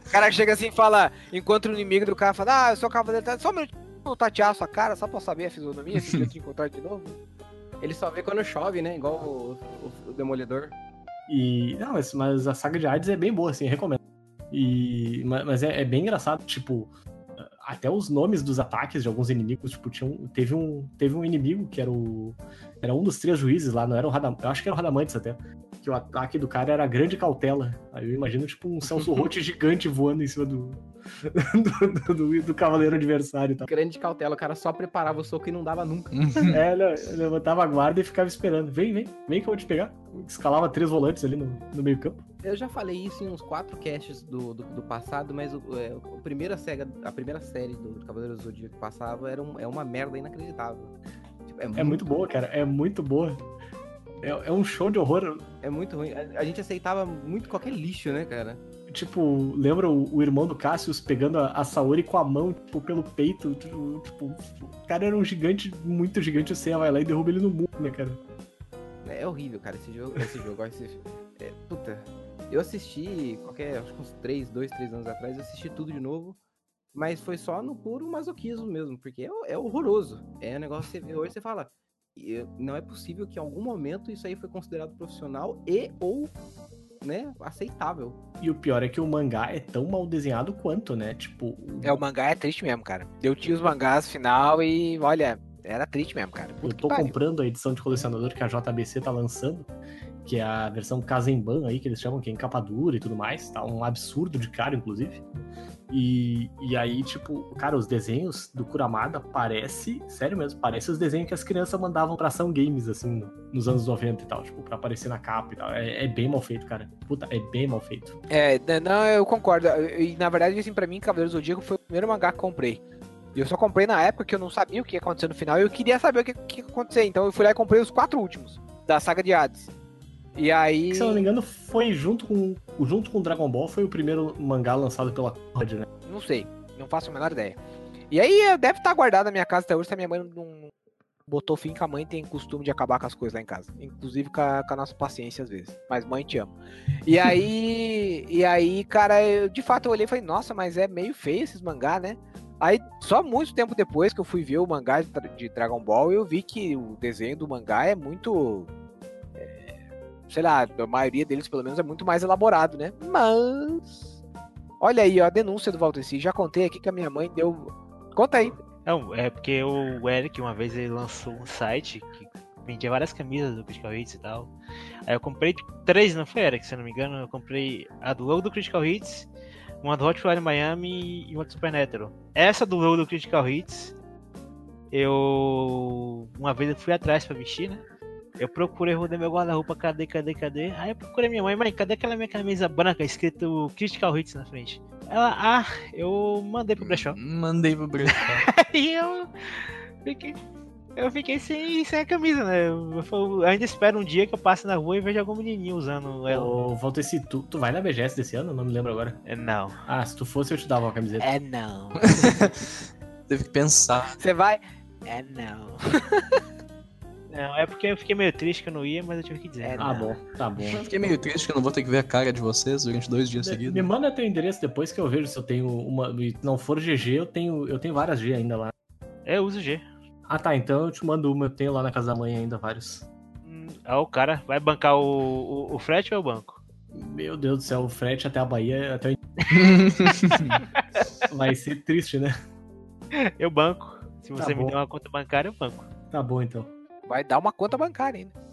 o cara chega assim e fala, encontra o inimigo do cara, fala, ah, eu sou cavaleiro, tá- só um minuto, vou tatear a sua cara, só pra eu saber a fisionomia, se eu te encontrar de novo. Ele só vê quando chove, né? Igual o, o- o Demolidor. E. Não, mas, mas a saga de Hades é bem boa, assim, recomendo. E. ma- Mas é, é bem engraçado, tipo. Até os nomes dos ataques de alguns inimigos, tipo, tinha um, teve, um, teve um inimigo que era o. Era um dos três juízes lá, não era o Radam, Eu acho que era o Radamantes até. Que o ataque do cara era grande cautela. Aí eu imagino, tipo, um Celso Rotti gigante voando em cima do. do, do, do cavaleiro adversário e tal. Grande cautela, o cara só preparava o soco e não dava nunca. É, ele eu levantava a guarda e ficava esperando. Vem, vem, vem que eu vou te pegar. Escalava três volantes ali no, no meio campo. Eu já falei isso em uns quatro casts do, do, do passado, mas o, é, o primeira SEGA, a primeira série do, do Cavaleiro do Zodíaco que passava era um- é uma merda inacreditável. Tipo, É muito boa, cara. É muito boa. É, é um show de horror. É muito ruim. A, a gente aceitava muito qualquer lixo, né, cara? Tipo, lembra o, o irmão do Cassius pegando a, a Saori com a mão, tipo, pelo peito? Tipo, tipo, o cara era um gigante, muito gigante. Seiya vai lá e derruba ele no mundo, né, cara? É horrível, cara, esse jogo. Esse jogo, esse, é, puta. Eu assisti qualquer, acho que uns 3, 2, 3 anos atrás, eu assisti tudo de novo. Mas foi só no puro masoquismo mesmo, porque é, é horroroso. É um negócio que você vê hoje você fala. "E, Não é possível que em algum momento isso aí foi considerado profissional e ou né, aceitável. E o pior é que o mangá é tão mal desenhado quanto, né? Tipo, o- É, o mangá é triste mesmo, cara. Eu tinha os mangás final e, olha, era triste mesmo, cara. Eu Puta que tô comprando a edição de colecionador que a JBC tá lançando, que é a versão Kazemban aí, que eles chamam, que é em capa dura e tudo mais. Tá um absurdo de caro, inclusive. E, e aí, tipo, cara, os desenhos do Kuramada parece, sério mesmo, parece os desenhos que as crianças mandavam pra ação games, assim, no- nos anos 90 e tal, tipo, pra aparecer na capa e tal. É, é bem mal feito, cara. Puta, é bem mal feito. É, não, eu concordo. E na verdade, assim, pra mim, Cavaleiro do Zodíaco foi o primeiro mangá que comprei. E eu só comprei na época que eu não sabia o que ia acontecer no final e eu queria saber o que, que ia acontecer. Então eu fui lá e comprei os quatro últimos da saga de Hades. E aí. Se eu não me engano, foi junto com, junto com Dragon Ball, foi o primeiro mangá lançado pela Conrad, né? Não sei, não faço a menor ideia. E aí eh, deve estar guardado na minha casa até hoje, se a minha mãe não não botou fim, que a mãe tem costume de acabar com as coisas lá em casa. Inclusive com a, com a nossa paciência às vezes. Mas mãe te amo. E aí, e aí, cara, eu, de fato eu olhei e falei, nossa, mas é meio feio esses mangá, né? Aí, só muito tempo depois que eu fui ver o mangá de, Dra- de Dragon Ball, eu vi que o desenho do mangá é muito. é, sei lá, a maioria deles pelo menos é muito mais elaborado, né? Mas. Olha aí, ó, a denúncia do Valteci. Já contei aqui que a minha mãe deu. Conta aí. Não, é porque o Eric uma vez ele lançou um site que vendia várias camisas do Critical Hits e tal. Aí eu comprei três, não foi Eric, se eu não me engano, eu comprei a do logo do Critical Hits, uma do Hot Fire Miami e uma do Supernatural. Essa do logo do Critical Hits, eu uma vez eu fui atrás pra vestir, né? Eu procurei, rodei meu guarda-roupa, cadê, cadê, cadê? Aí eu procurei minha mãe, mãe, cadê aquela minha camisa branca escrito Critical Hits na frente? Ela, ah, eu mandei pro brechó. Mandei pro brechó. Aí eu fiquei, eu fiquei sem, sem a camisa, né? Eu, eu ainda espero um dia que eu passe na rua e veja algum menininho usando ela. Ô, Valteci, tu, tu vai na BGS desse ano? Não me lembro agora. É, Não. Ah, se tu fosse, eu te dava uma camiseta. É não. Teve que pensar. Você vai. É não. Não, é porque eu fiquei meio triste que eu não ia, mas eu tive que dizer. É, Ah, não. bom, tá bom. Eu fiquei meio triste que eu não vou ter que ver a cara de vocês durante dois dias Me, me seguidos. manda teu endereço depois que eu vejo se eu tenho uma. e não for GG, eu tenho, eu tenho várias G ainda lá. É, eu uso G. Ah tá, então eu te mando uma, eu tenho lá na casa da mãe ainda vários. Ah, o cara vai bancar o, o, o frete ou é o banco? Meu Deus do céu, o frete até a Bahia, até o... vai ser triste, né? Eu banco. Se Tá você me bom. der uma conta bancária, eu banco. Tá bom então. Vai dar uma conta bancária ainda.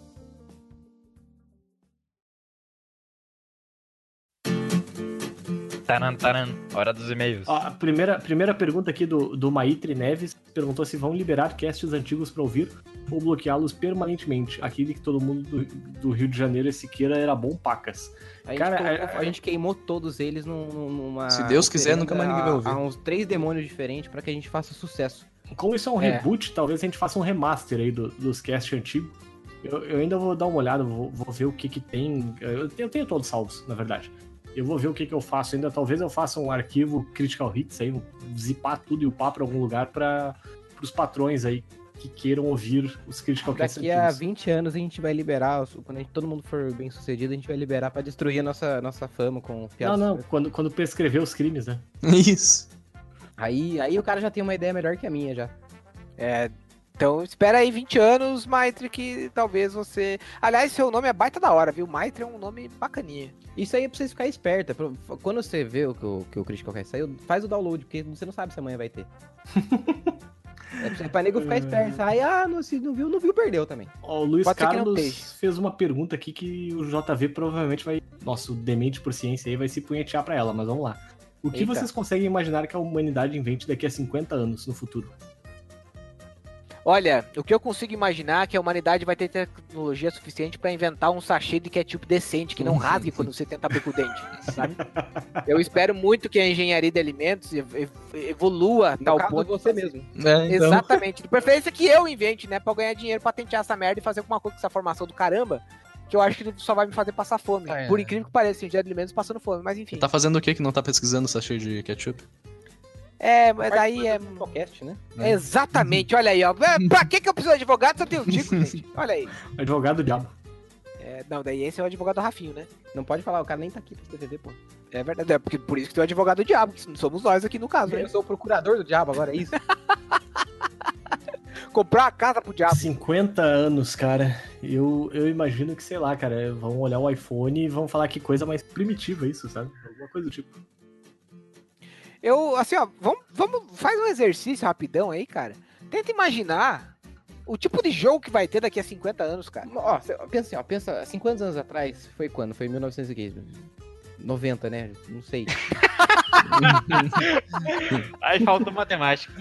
Taran, taran. Hora dos e-mails. Ó, a primeira, primeira pergunta aqui do, do Maitre Neves perguntou se vão liberar casts antigos pra ouvir ou bloqueá-los permanentemente. Aquele que todo mundo do, do Rio de Janeiro, esse queira, era bom pacas. A gente, Cara, colocou- é- a gente queimou todos eles num- num- numa. Se Deus quiser, nunca mais ninguém vai ouvir. A uns três demônios diferentes pra que a gente faça sucesso. Como isso é um É. reboot, talvez a gente faça um remaster aí do- dos casts antigos. Eu, eu ainda vou dar uma olhada, vou, vou ver o que que tem. Eu tenho, eu tenho todos salvos, na verdade. Eu vou ver o que que eu faço ainda. Talvez eu faça um arquivo Critical Hits aí, zipar tudo e upar pra algum lugar para os patrões aí que queiram ouvir os Critical Casts Daqui a antigos. 20 anos a gente vai liberar, quando a gente- todo mundo for bem sucedido, a gente vai liberar pra destruir a nossa, nossa fama com Não, piadas. não, quando, quando prescrever os crimes, né? Isso. Aí, aí o cara já tem uma ideia melhor que a minha já. É, então espera aí 20 anos, Maitre, que talvez você. Aliás, seu nome é baita da hora, viu? Maitre é um nome bacaninha. Isso aí é pra vocês ficarem espertos. é pra- Quando você vê o que o, que o Critical Cast saiu, faz o download, porque você não sabe se amanhã vai ter. é pra, pra nego ficar esperto. Aí, ah, não, se não viu, não viu, perdeu também. Ó, o Luiz Pode Carlos fez uma pergunta aqui que o JV provavelmente vai. Nosso demente por ciência aí vai se punhetear pra ela, mas vamos lá. O que Eita. vocês conseguem imaginar que a humanidade invente daqui a 50 anos no futuro? Olha, o que eu consigo imaginar é que a humanidade vai ter tecnologia suficiente pra inventar um sachê de ketchup decente, que não rasgue quando você tenta abrir com o dente, sabe? Eu espero muito que a engenharia de alimentos ev- ev- evolua a No tal caso, ponto. você mesmo. É, então, Exatamente. De preferência que eu invente, né? Pra eu ganhar dinheiro, patentear essa merda e fazer alguma coisa com essa formação do caramba. Que eu acho que só vai me fazer passar fome. Ah, é. Por incrível que pareça, engenharia de alimentos passando fome, mas enfim. Tá fazendo o que que não tá pesquisando sachê de ketchup? É, mas daí é. Podcast, né? É. Exatamente, olha aí, ó. É, Pra que, que eu preciso de advogado se eu tenho o Tico, gente? Olha aí. Advogado do diabo. É, não, daí esse é o advogado do Rafinho, né? Não pode falar, o cara nem tá aqui pra TVD, pô. É verdade, é porque por isso que tem o advogado do diabo, que somos nós aqui no caso, né? Eu sou o procurador do diabo agora, é isso? Comprar a casa pro diabo. 50 anos, cara. Eu, eu imagino que, sei lá, cara, vão olhar o iPhone e vão falar que coisa mais primitiva isso, sabe? Alguma coisa do tipo. Eu, assim, ó, vamos, vamos, faz um exercício rapidão aí, cara. Tenta imaginar o tipo de jogo que vai ter daqui a 50 anos, cara. Ó, pensa assim, ó, pensa, 50 anos atrás, foi quando? Foi em 1990, 90, né? Não sei. Aí falta matemática.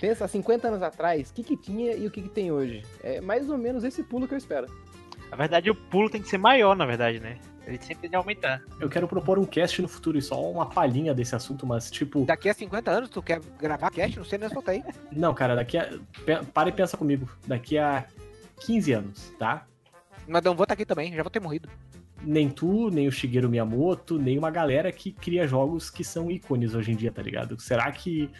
Pensa 50 anos atrás, o que que tinha e o que que tem hoje. É mais ou menos esse pulo que eu espero. Na verdade, o pulo tem que ser maior, na verdade, né? Ele sempre tem aumentar. Eu quero propor um cast no futuro e só uma palhinha desse assunto, mas tipo. Daqui a 50 anos, tu quer gravar cast? Não sei nem se aí. Não, cara, daqui a. Para e pensa comigo. Daqui a 15 anos, tá? Mas não vou estar aqui também, já vou ter morrido. Nem tu, nem o Shigeru Miyamoto, nem uma galera que cria jogos que são ícones hoje em dia, tá ligado? Será que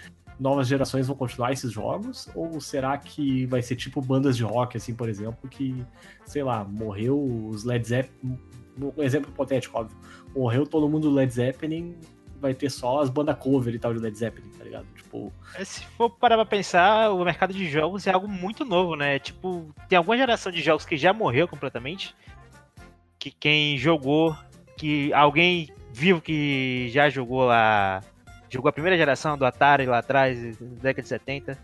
novas gerações vão continuar esses jogos? Ou será que vai ser tipo bandas de rock, assim, por exemplo, que, sei lá, morreu os Led Zeppelin. Um exemplo hipotético, óbvio. Morreu todo mundo do Led Zeppelin, vai ter só as bandas cover e tal de Led Zeppelin, tá ligado? Tipo, Se for parar pra pensar, o mercado de jogos é algo muito novo, né? Tipo, tem alguma geração de jogos que já morreu completamente. que quem jogou, que alguém vivo que já jogou lá, jogou a primeira geração do Atari lá atrás, década de 70.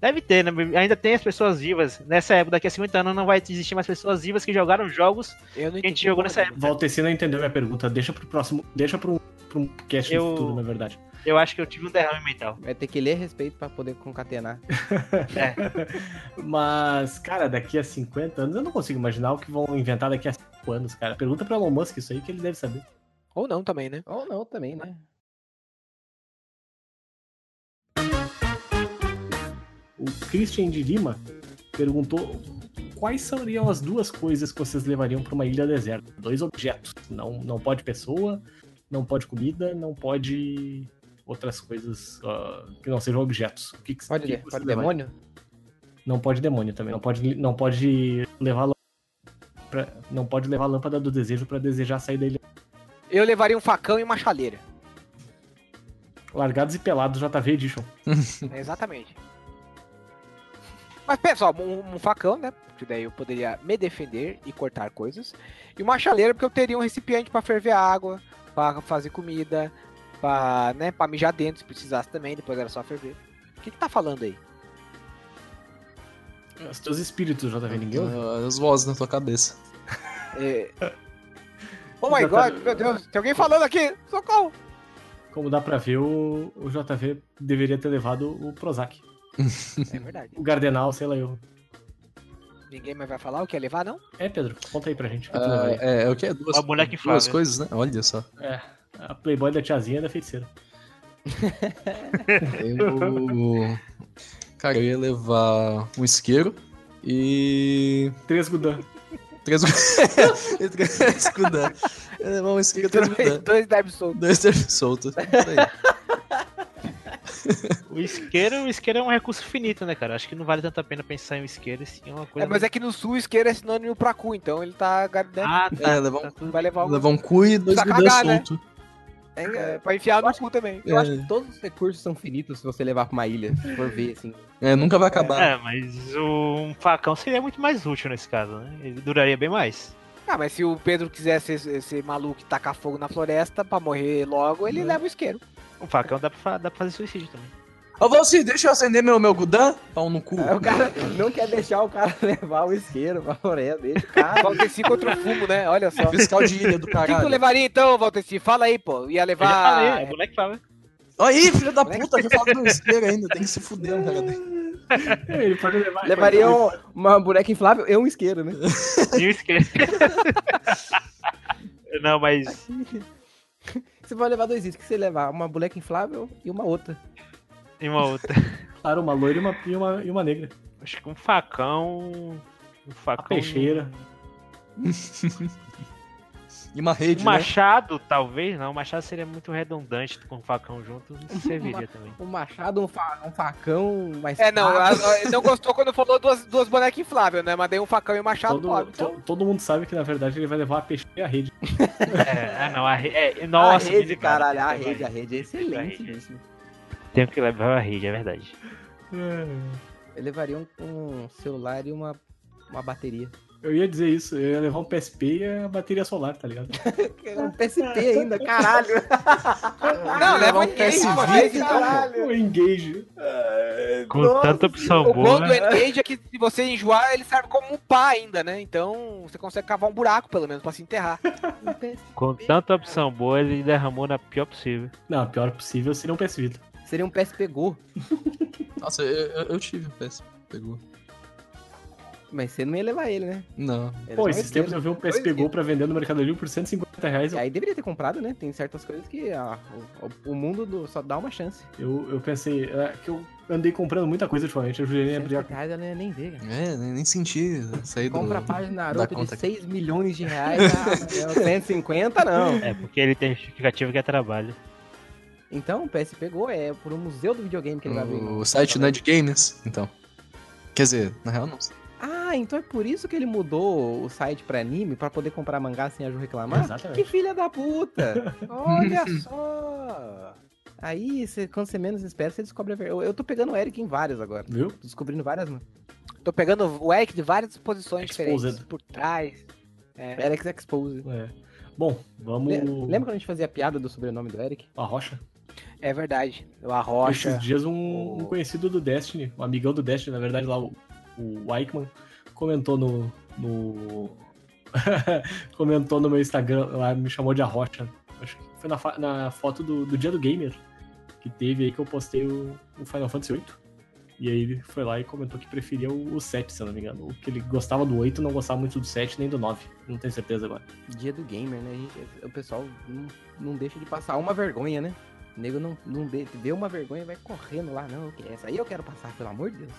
Deve ter, né? Ainda tem as pessoas vivas. Nessa época, daqui a 50 anos, não vai existir mais pessoas vivas que jogaram jogos Eu não que a gente jogou nessa época. Walter, você não entendeu minha pergunta. Deixa pro próximo. Deixa pro, pro cast Eu- futuro, na verdade. Eu acho que eu tive um derrame mental. Vai ter que ler a respeito pra poder concatenar. Mas, cara, daqui a 50 anos eu não consigo imaginar o que vão inventar daqui a 5 anos, cara. Pergunta pro Elon Musk isso aí que ele deve saber. Ou não também, né? Ou não também, né? O Christian de Lima perguntou quais seriam as duas coisas que vocês levariam pra uma ilha deserta. Dois objetos. Não, não pode pessoa, não pode comida, não pode outras coisas ah, que não sejam objetos. O que que- Pode, que pode demônio? Não pode demônio também. Não pode, não pode levar pra- não pode levar a lâmpada do desejo pra desejar sair da ilha. Eu levaria um facão e uma chaleira. Largados e pelados JV Edition. É, exatamente. Mas pessoal, um, um facão, né? Porque daí eu poderia me defender e cortar coisas. E uma chaleira, porque eu teria um recipiente pra ferver água, pra fazer comida, pra, né, pra mijar dentro se precisasse também, depois era só ferver. O que que tá falando aí? Os teus espíritos, JV, ninguém ouviu? Ah, As vozes na tua cabeça. É... Oh my god, meu Deus, tem alguém falando aqui! Socorro! Como dá pra ver, o, o JV deveria ter levado o Prozac. É verdade. O Gardenal, sei lá eu. Ninguém mais vai falar o que é levar, não? É, Pedro, conta aí pra gente. o que tu Ah, levaria. é, é o que? É duas, duas coisas, né? Olha só. É, a Playboy da tiazinha e da feiticeira. Eu. Cara, eu ia levar um isqueiro e. Três Gudan. Três Três escudar. Eu ia levar um isqueiro e três. Dois devs soltos. Dois terços soltos. O isqueiro, o isqueiro é um recurso finito, né, cara? Acho que não vale tanto a pena pensar em um isqueiro, sim, é uma coisa. É, mas é que no sul isqueiro é sinônimo pra cu, então ele tá. né, Ah, tá. É, levar um, tá vai levar um. levar um cu e dois cagar, né? soltos. É, é, pra enfiar no cu também. Eu acho que todos os recursos são finitos se você levar pra uma ilha, se for ver, assim. É, nunca vai acabar. É, mas o- um facão seria muito mais útil nesse caso, né? Ele duraria bem mais. Ah, mas se o Pedro quiser ser, ser maluco e tacar fogo na floresta pra morrer logo, ele leva o isqueiro. Um facão dá pra, dá pra fazer suicídio também. Ô, Valci, deixa eu acender meu, meu Gudan. Pau no cu. Aí o cara não quer deixar o cara levar o isqueiro pra floresta dele, cara. Valteci contra o fumo, né? Olha só. O Fiscal de ilha do que, que tu caralho. levaria então, Valteci? Fala aí, pô. Ia Eu já levar. falei, é boneco fala. Aí, filho da puta, já fala do isqueiro ainda. Tem que se fuder, um cara. Ele pode levar. Levaria um- uma boneca inflável e um isqueiro, né? E o isqueiro. Não, mas Você vai levar dois itens. O que você levar? Uma boneca inflável e uma outra. tem uma outra. Claro, uma loira e uma, e uma, e uma negra. Acho que um facão. Um facão. A peixeira. E uma rede, Um né? machado, talvez, não. O machado seria muito redundante com o facão junto. Não serviria também. Um machado, um, fa- um facão, mais É, não, a- a- ele não gostou quando falou duas, duas bonecas infláveis, né? Mas dei um facão e um machado Todo, pode. Então, to- todo mundo sabe que na verdade ele vai levar a peixeira e a rede. É, não. A re... é, nossa, a rede, caralho, a lembraram, rede, a rede é excelente. rede. isso. Tenho que levar a rede, é verdade. Eu levaria um, um celular e uma, uma bateria. Eu ia dizer isso, eu ia levar um PSP e a bateria solar, tá ligado? Um PSP ainda, caralho. Não, leva um PS engage, pô. caralho. O Engage. Com tanta opção O bom boa. do Engage é que se você enjoar, ele serve como um pá ainda, né? Então você consegue cavar um buraco, pelo menos, pra se enterrar. Um PSP. Com tanta opção boa, ele derramou na pior possível. Não, pior possível seria um PS Vita. Seria um PSP Go. Nossa, eu, eu, eu tive o PS. Pegou. Mas você não ia levar ele, né? Não. Ele Pô, esses tempos eu vi um PSP Go pra vender no Mercado Livre por 150 reais. E aí deveria ter comprado, né? Tem certas coisas que ah, o, o mundo do- só dá uma chance. Eu, eu pensei, é, que eu andei comprando muita coisa ultimamente, eu Juliane abrir a 150 reais ela não ia nem ver, cara. É, nem, nem senti sair do... Compra a página da Naruto de conta aqui. 6 milhões de reais, ah, não, 150 não. É, porque ele tem justificativa que é trabalho. Então, o PS pegou, é por um museu do videogame que ele vai abrir. O site não é de games, então. Quer dizer, na real não sei. Ah, então é por isso que ele mudou o site pra anime, pra poder comprar mangá sem a Ju reclamar? Exatamente. Que filha da puta! Olha só! Aí, você- quando você menos espera, você descobre a verdade. Eu, eu tô pegando o Eric em vários agora. Viu? Tô descobrindo várias, mano. Tô pegando o Eric de várias posições Exposed. diferentes. Por trás. É, Alex Expose. É. Bom, vamos. Le- Lembra quando a gente fazia piada do sobrenome do Eric? A Rocha? é verdade. O Arrocha. Esses dias um, um o- conhecido do Destiny, um amigão do Destiny, na verdade lá, o, o Eichmann, comentou no. no... comentou no meu Instagram, lá me chamou de Arrocha. Acho que foi na, na foto do, do dia do gamer que teve aí que eu postei o, o Final Fantasy VIII. E aí ele foi lá e comentou que preferia o, o 7, se eu não me engano. Que ele gostava do 8 não gostava muito do 7 nem do 9. Não tenho certeza agora. Dia do gamer, né? gente? O pessoal não, não deixa de passar uma vergonha, né? O nego não, não dê- vê uma vergonha e vai correndo lá. Não, essa aí eu quero passar, pelo amor de Deus.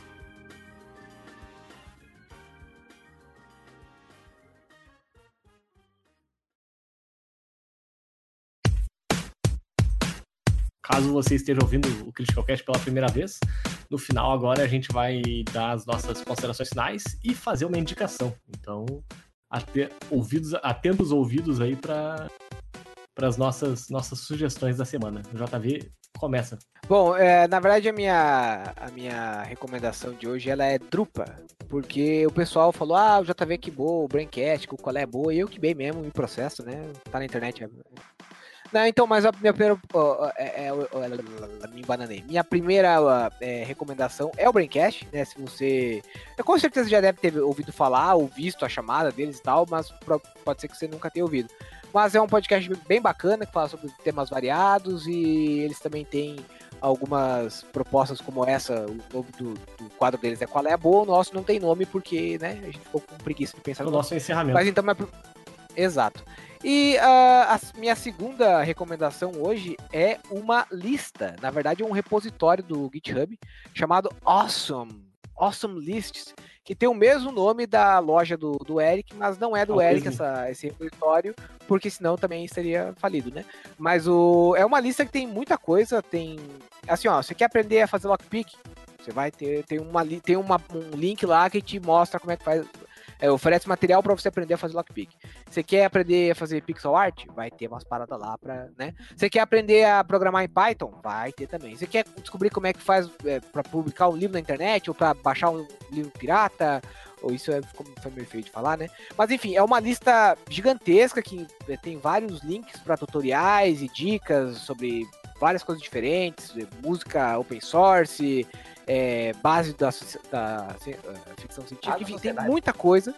Caso você esteja ouvindo o Critical Cast pela primeira vez, no final agora a gente vai dar as nossas considerações finais e fazer uma indicação. Então, ate- ouvidos, atentos ouvidos aí para as nossas, nossas sugestões da semana. O JV começa. Bom, é, na verdade a minha, a minha recomendação de hoje ela é drupa, porque o pessoal falou, ah, o JV que boa, o Braincast, que o qual é boa, e eu que bem mesmo, me processo, né? Tá na internet. é- Não, então, mas a minha primeira. é, é, ó, me embananei. Minha primeira é, recomendação é o Braincast, né? Se você. Eu com certeza já deve ter ouvido falar ou visto a chamada deles e tal, mas pode ser que você nunca tenha ouvido. Mas é um podcast bem bacana que fala sobre temas variados e eles também têm algumas propostas como essa, o nome do, do quadro deles é Qual é a Boa, o nosso não tem nome porque, né, a gente ficou com preguiça de pensar O no nome. nosso encerramento. Mas então, mas... exato. E ah, a minha segunda recomendação hoje é uma lista, na verdade é um repositório do GitHub chamado Awesome, Awesome Lists, que tem o mesmo nome da loja do, do Eric, mas não é do Ah, Eric essa, esse repositório, porque senão também seria falido, né? Mas o, é uma lista que tem muita coisa, tem... Assim, ó, você quer aprender a fazer lockpick? Você vai ter tem, uma, tem uma, um link lá que te mostra como é que faz... é, oferece material para você aprender a fazer lockpick. Você quer aprender a fazer pixel art? Vai ter umas paradas lá pra, né? Você quer aprender a programar em Python? Vai ter também. Você quer descobrir como é que faz é, para publicar um livro na internet ou para baixar um livro pirata? Ou isso é como foi meio feio de falar, né? Mas enfim, é uma lista gigantesca que é, tem vários links para tutoriais e dicas sobre várias coisas diferentes, é, música open source, é, base da, da ci- eh, ficção científica, da enfim, tem muita coisa.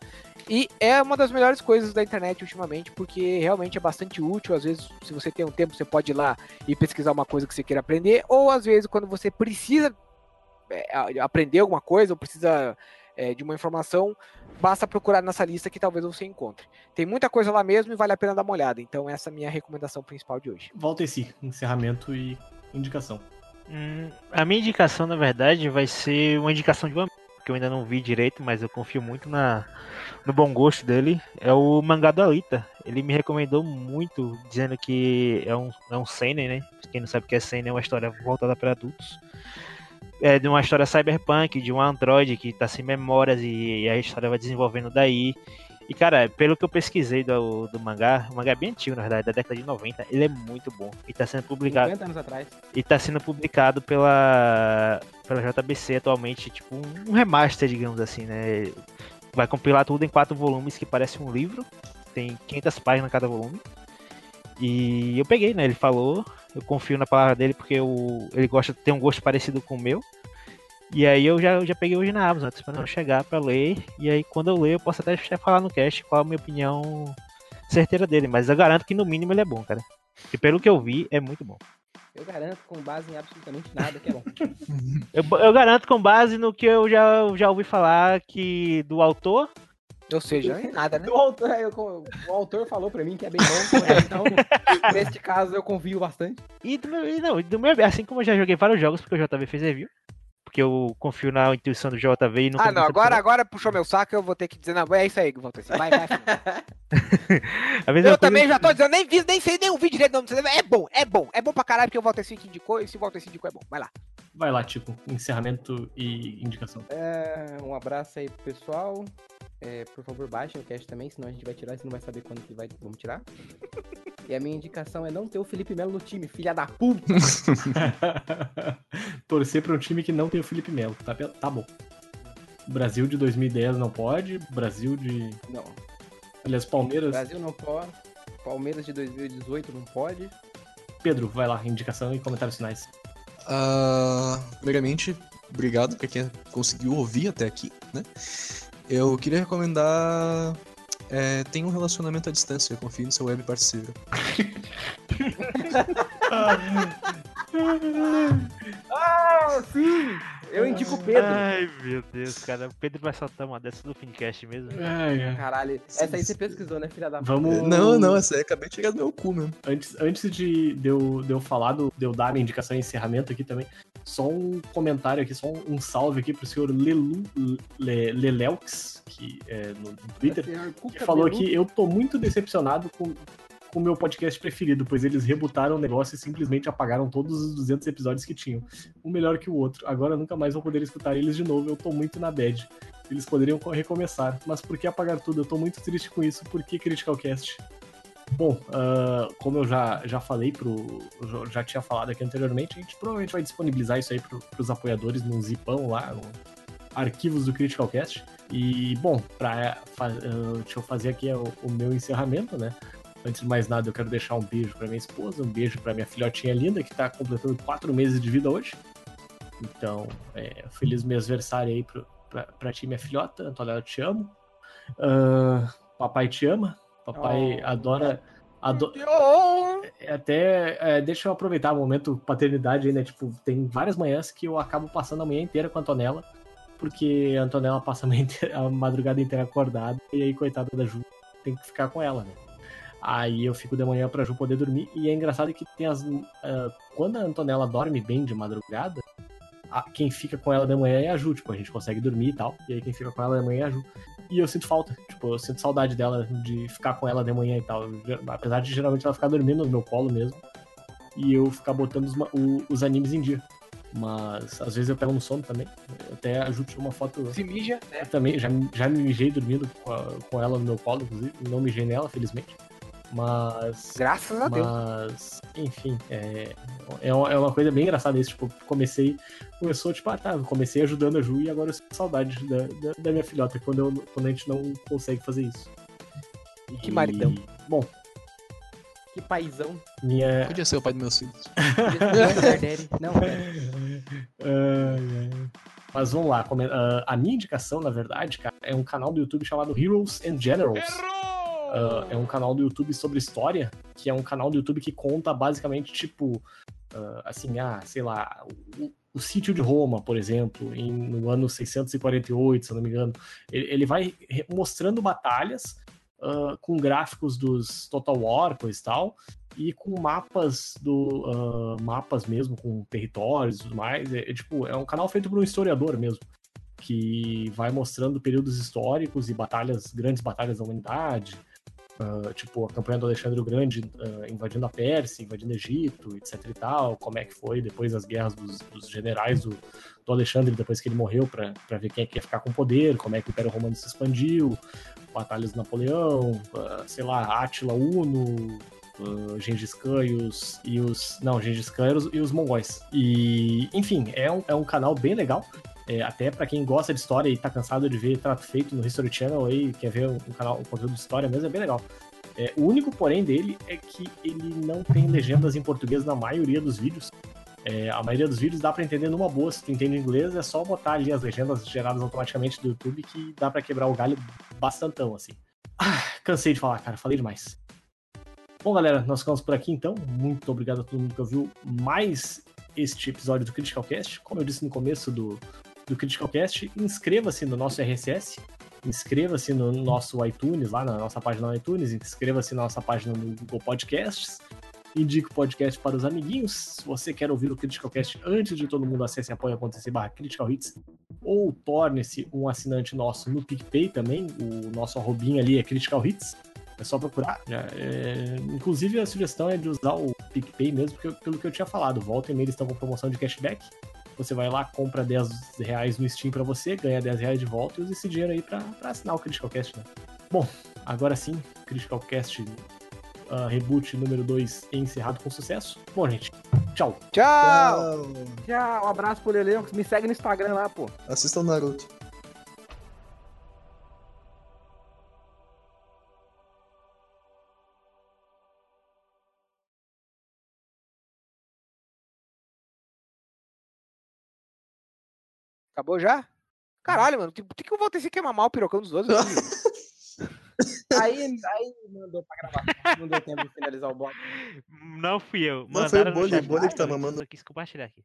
E é uma das melhores coisas da internet ultimamente, porque realmente é bastante útil. Às vezes, se você tem um tempo, você pode ir lá e pesquisar uma coisa que você queira aprender, ou às vezes, quando você precisa é, a- aprender alguma coisa, ou precisa é, de uma informação, basta procurar nessa lista que talvez você encontre. Tem muita coisa lá mesmo e vale a pena dar uma olhada. Então, essa é a minha recomendação principal de hoje. Volta esse encerramento e indicação. Hum, a minha indicação, na verdade, vai ser uma indicação de um amigo, que eu ainda não vi direito, mas eu confio muito na, no bom gosto dele. É o mangá do Alita. Ele me recomendou muito, dizendo que é um, é um seinen, né? Quem não sabe o que é seinen, é uma história voltada para adultos. É de uma história cyberpunk, de um androide que tá sem memórias e, e a história vai desenvolvendo daí. E, cara, pelo que eu pesquisei do, do mangá, o mangá é bem antigo, na verdade, da década de 90, ele é muito bom. E tá sendo publicado 50 anos atrás. e tá sendo publicado pela, pela JBC atualmente, tipo um, remaster, digamos assim, né? Vai compilar tudo em quatro volumes que parece um livro, tem 500 páginas cada volume. E eu peguei, né? Ele falou, eu confio na palavra dele porque eu, ele gosta tem um gosto parecido com o meu. E aí eu já, eu já peguei hoje na Amazon, tô esperando chegar pra ler. E aí quando eu ler, eu posso até falar no cast qual a minha opinião certeira dele. Mas eu garanto que no mínimo ele é bom, cara. E pelo que eu vi, é muito bom. Eu garanto com base em absolutamente nada que é bom. Eu, eu garanto com base no que eu já, eu já ouvi falar que do autor. Ou seja, nem nada, né? O autor, eu- o autor falou pra mim que é bem bom, então neste caso eu confio bastante. E do meu, e não, do meu, assim como eu já joguei vários jogos, porque o JV fez review. Porque eu confio na intuição do JV e nunca Ah, não, agora, agora puxou meu saco, eu vou ter que dizer, não, é isso aí, Walter. Vai, vai. A mesma Eu coisa também que- já tô dizendo, nem vi, nem sei, nem ouvi direito o nome. É bom, é bom, é bom pra caralho, porque o Walter Cinco indicou, e se o Walter Cinco indicou é bom. Vai lá. Vai lá, Tico. Encerramento e indicação. É, um abraço aí pro pessoal. É, por favor, baixem o cast também, senão a gente vai tirar, você não vai saber quando que vai, vamos tirar. E a minha indicação é não ter o Felipe Melo no time, filha da puta. Torcer para um time que não tem o Felipe Melo. Tá, tá bom. Brasil de 2010 não pode. Brasil de. Não. Aliás, Palmeiras. Brasil não pode. Palmeiras de 2018 não pode. Pedro, vai lá, indicação e comentários finais. Ah, primeiramente, obrigado pra quem conseguiu ouvir até aqui, né? Eu queria recomendar. É, tem um relacionamento à distância, confie no seu web parceiro. Ah, sim! Eu indico o Pedro. Ai, meu Deus, cara. O Pedro vai soltar uma dessa no Fincast mesmo. Caralho, essa aí você pesquisou, né, filha da Vamos. Não, não, essa aí acabei de tirar do meu cu mesmo. Antes, antes de, de, eu, de eu falar, do, de eu dar a minha indicação e encerramento aqui também, só um comentário aqui, só um, um salve aqui pro senhor Lelu, Le, Leleux, que é no, Twitter, que falou que eu tô muito decepcionado com o meu podcast preferido, pois eles rebutaram o negócio e simplesmente apagaram todos os 200 episódios que tinham. Um melhor que o outro. Agora nunca mais vou poder escutar eles de novo, eu tô muito na bad. Eles poderiam co- recomeçar, mas por que apagar tudo? Eu tô muito triste com isso, por que Critical Cast? Bom, ah, como eu já, já falei pro. já tinha falado aqui anteriormente, a gente provavelmente vai disponibilizar isso aí pro, pros apoiadores num zipão lá, no arquivos do Critical Cast. E, bom, pra, ah, deixa eu fazer aqui o, o meu encerramento, né? Antes de mais nada, eu quero deixar um beijo pra minha esposa, um beijo pra minha filhotinha linda, que tá completando quatro meses de vida hoje. Então, é, feliz mês aniversário aí pro, pra, pra ti, minha filhota. Antonella, eu te amo. Ah, papai te ama. Papai Oh. adora. ado- é, Até é, deixa eu aproveitar o momento paternidade aí, né? Tipo, tem várias manhãs que eu acabo passando a manhã inteira com a Antonella, porque a Antonella passa a, manhã inteira- a madrugada inteira acordada, e aí, coitada da Ju, tem que ficar com ela, né? Aí eu fico de manhã pra Ju poder dormir, e é engraçado que tem as. ah, quando a Antonella dorme bem de madrugada, a- quem fica com ela de manhã é a Ju, tipo, a gente consegue dormir e tal, e aí quem fica com ela de manhã é a Ju. E eu sinto falta, tipo, eu sinto saudade dela de ficar com ela de manhã e tal. Apesar de geralmente ela ficar dormindo no meu colo mesmo. E eu ficar botando os, o- os animes em dia. Mas às vezes eu pego no sono também. Até a Ju tirou uma foto. Se mija, né? Eu também, já, já me mijei dormindo com, a- com ela no meu colo, inclusive. Não mijei nela, felizmente. Mas. Graças a Deus. Mas, enfim, é, é uma é uma coisa bem engraçada isso. Tipo, comecei. Começou, tipo, ah, tá, comecei ajudando a Ju e agora eu sinto saudade da, da, da minha filhota, quando, eu, quando a gente não consegue fazer isso. Que maridão. Bom, Que paizão. minha. Podia ser o pai dos meus filhos. Não, ai. Mas vamos lá, ah, a minha indicação, na verdade, cara, é um canal do YouTube chamado Heroes and Generals. Ah, é um canal do YouTube sobre história, que é um canal do YouTube que conta basicamente, tipo, ah, assim, ah, sei lá, o, o sítio de Roma, por exemplo, em- no ano 648, se eu não me engano. Ele, ele vai mostrando batalhas ah, com gráficos dos Total War, coisa e tal, e com mapas do ah, mapas mesmo, com territórios e tudo mais. É, é, tipo, é um canal feito por um historiador mesmo que vai mostrando períodos históricos e batalhas, grandes batalhas da humanidade, ah, tipo a campanha do Alexandre o Grande ah, invadindo a Pérsia, invadindo o Egito, etc e tal, como é que foi depois as guerras dos, dos generais do, do Alexandre depois que ele morreu para ver quem é que ia ficar com o poder, como é que o Império Romano se expandiu, batalhas do Napoleão, ah, sei lá, Átila Uno, Gengis Khan e os, e os. Não, Gengis Khan e os, e os mongóis. E, enfim, é um, é um canal bem legal. É, até pra quem gosta de história e tá cansado de ver trato feito no History Channel aí, quer ver um, canal, um conteúdo de história mesmo, é bem legal. É, o único porém dele é que ele não tem legendas em português na maioria dos vídeos. É, a maioria dos vídeos dá pra entender numa boa, se tu entende inglês, é só botar ali as legendas geradas automaticamente do YouTube que dá pra quebrar o galho bastantão, assim. Ah, cansei de falar, cara, falei demais. Bom, galera, nós ficamos por aqui então. Muito obrigado a todo mundo que ouviu mais este episódio do Critical Cast. Como eu disse no começo do, do Critical Cast, inscreva-se no nosso RSS, inscreva-se no nosso iTunes, lá na nossa página no iTunes, inscreva-se na nossa página no Google Podcasts, indique o podcast para os amiguinhos. Se você quer ouvir o Critical Cast antes de todo mundo, acesse apoia.se barra Critical Hits ou torne-se um assinante nosso no PicPay também. O nosso arrobinho ali é Critical Hits. É só procurar. Já, é, Inclusive, a sugestão é de usar o PicPay mesmo, porque, pelo que eu tinha falado. Volta e meia eles estão com promoção de cashback. Você vai lá, compra 10 reais no Steam pra você, ganha 10 reais de volta e usa esse dinheiro aí pra, pra assinar o Critical Cast, né? Bom, agora sim, Critical Cast ah, Reboot número 2 encerrado com sucesso. Bom, gente, tchau. Tchau! Tchau, um abraço pro Leleão, que me segue no Instagram lá, pô. Assistam Naruto. Acabou já? Caralho, mano, por que, que eu vou ter que mamar o pirocão dos outros? Aí, aí mandou pra gravar. Não deu tempo de finalizar o bloco. Não fui eu. Não, foi o Mandaram Bolha, chat. Bolha que tá eu mamando. Só quis compartilhar aqui.